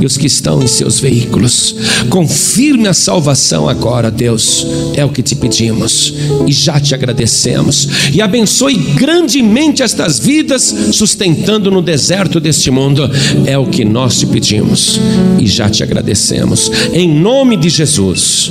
e os que estão em seus veículos. Confirme a salvação agora, Deus, é o que te pedimos e já te agradecemos. E abençoe grandemente estas vidas, sustentando no deserto deste mundo é o que nós te pedimos e já te agradecemos. Em nome de Jesus,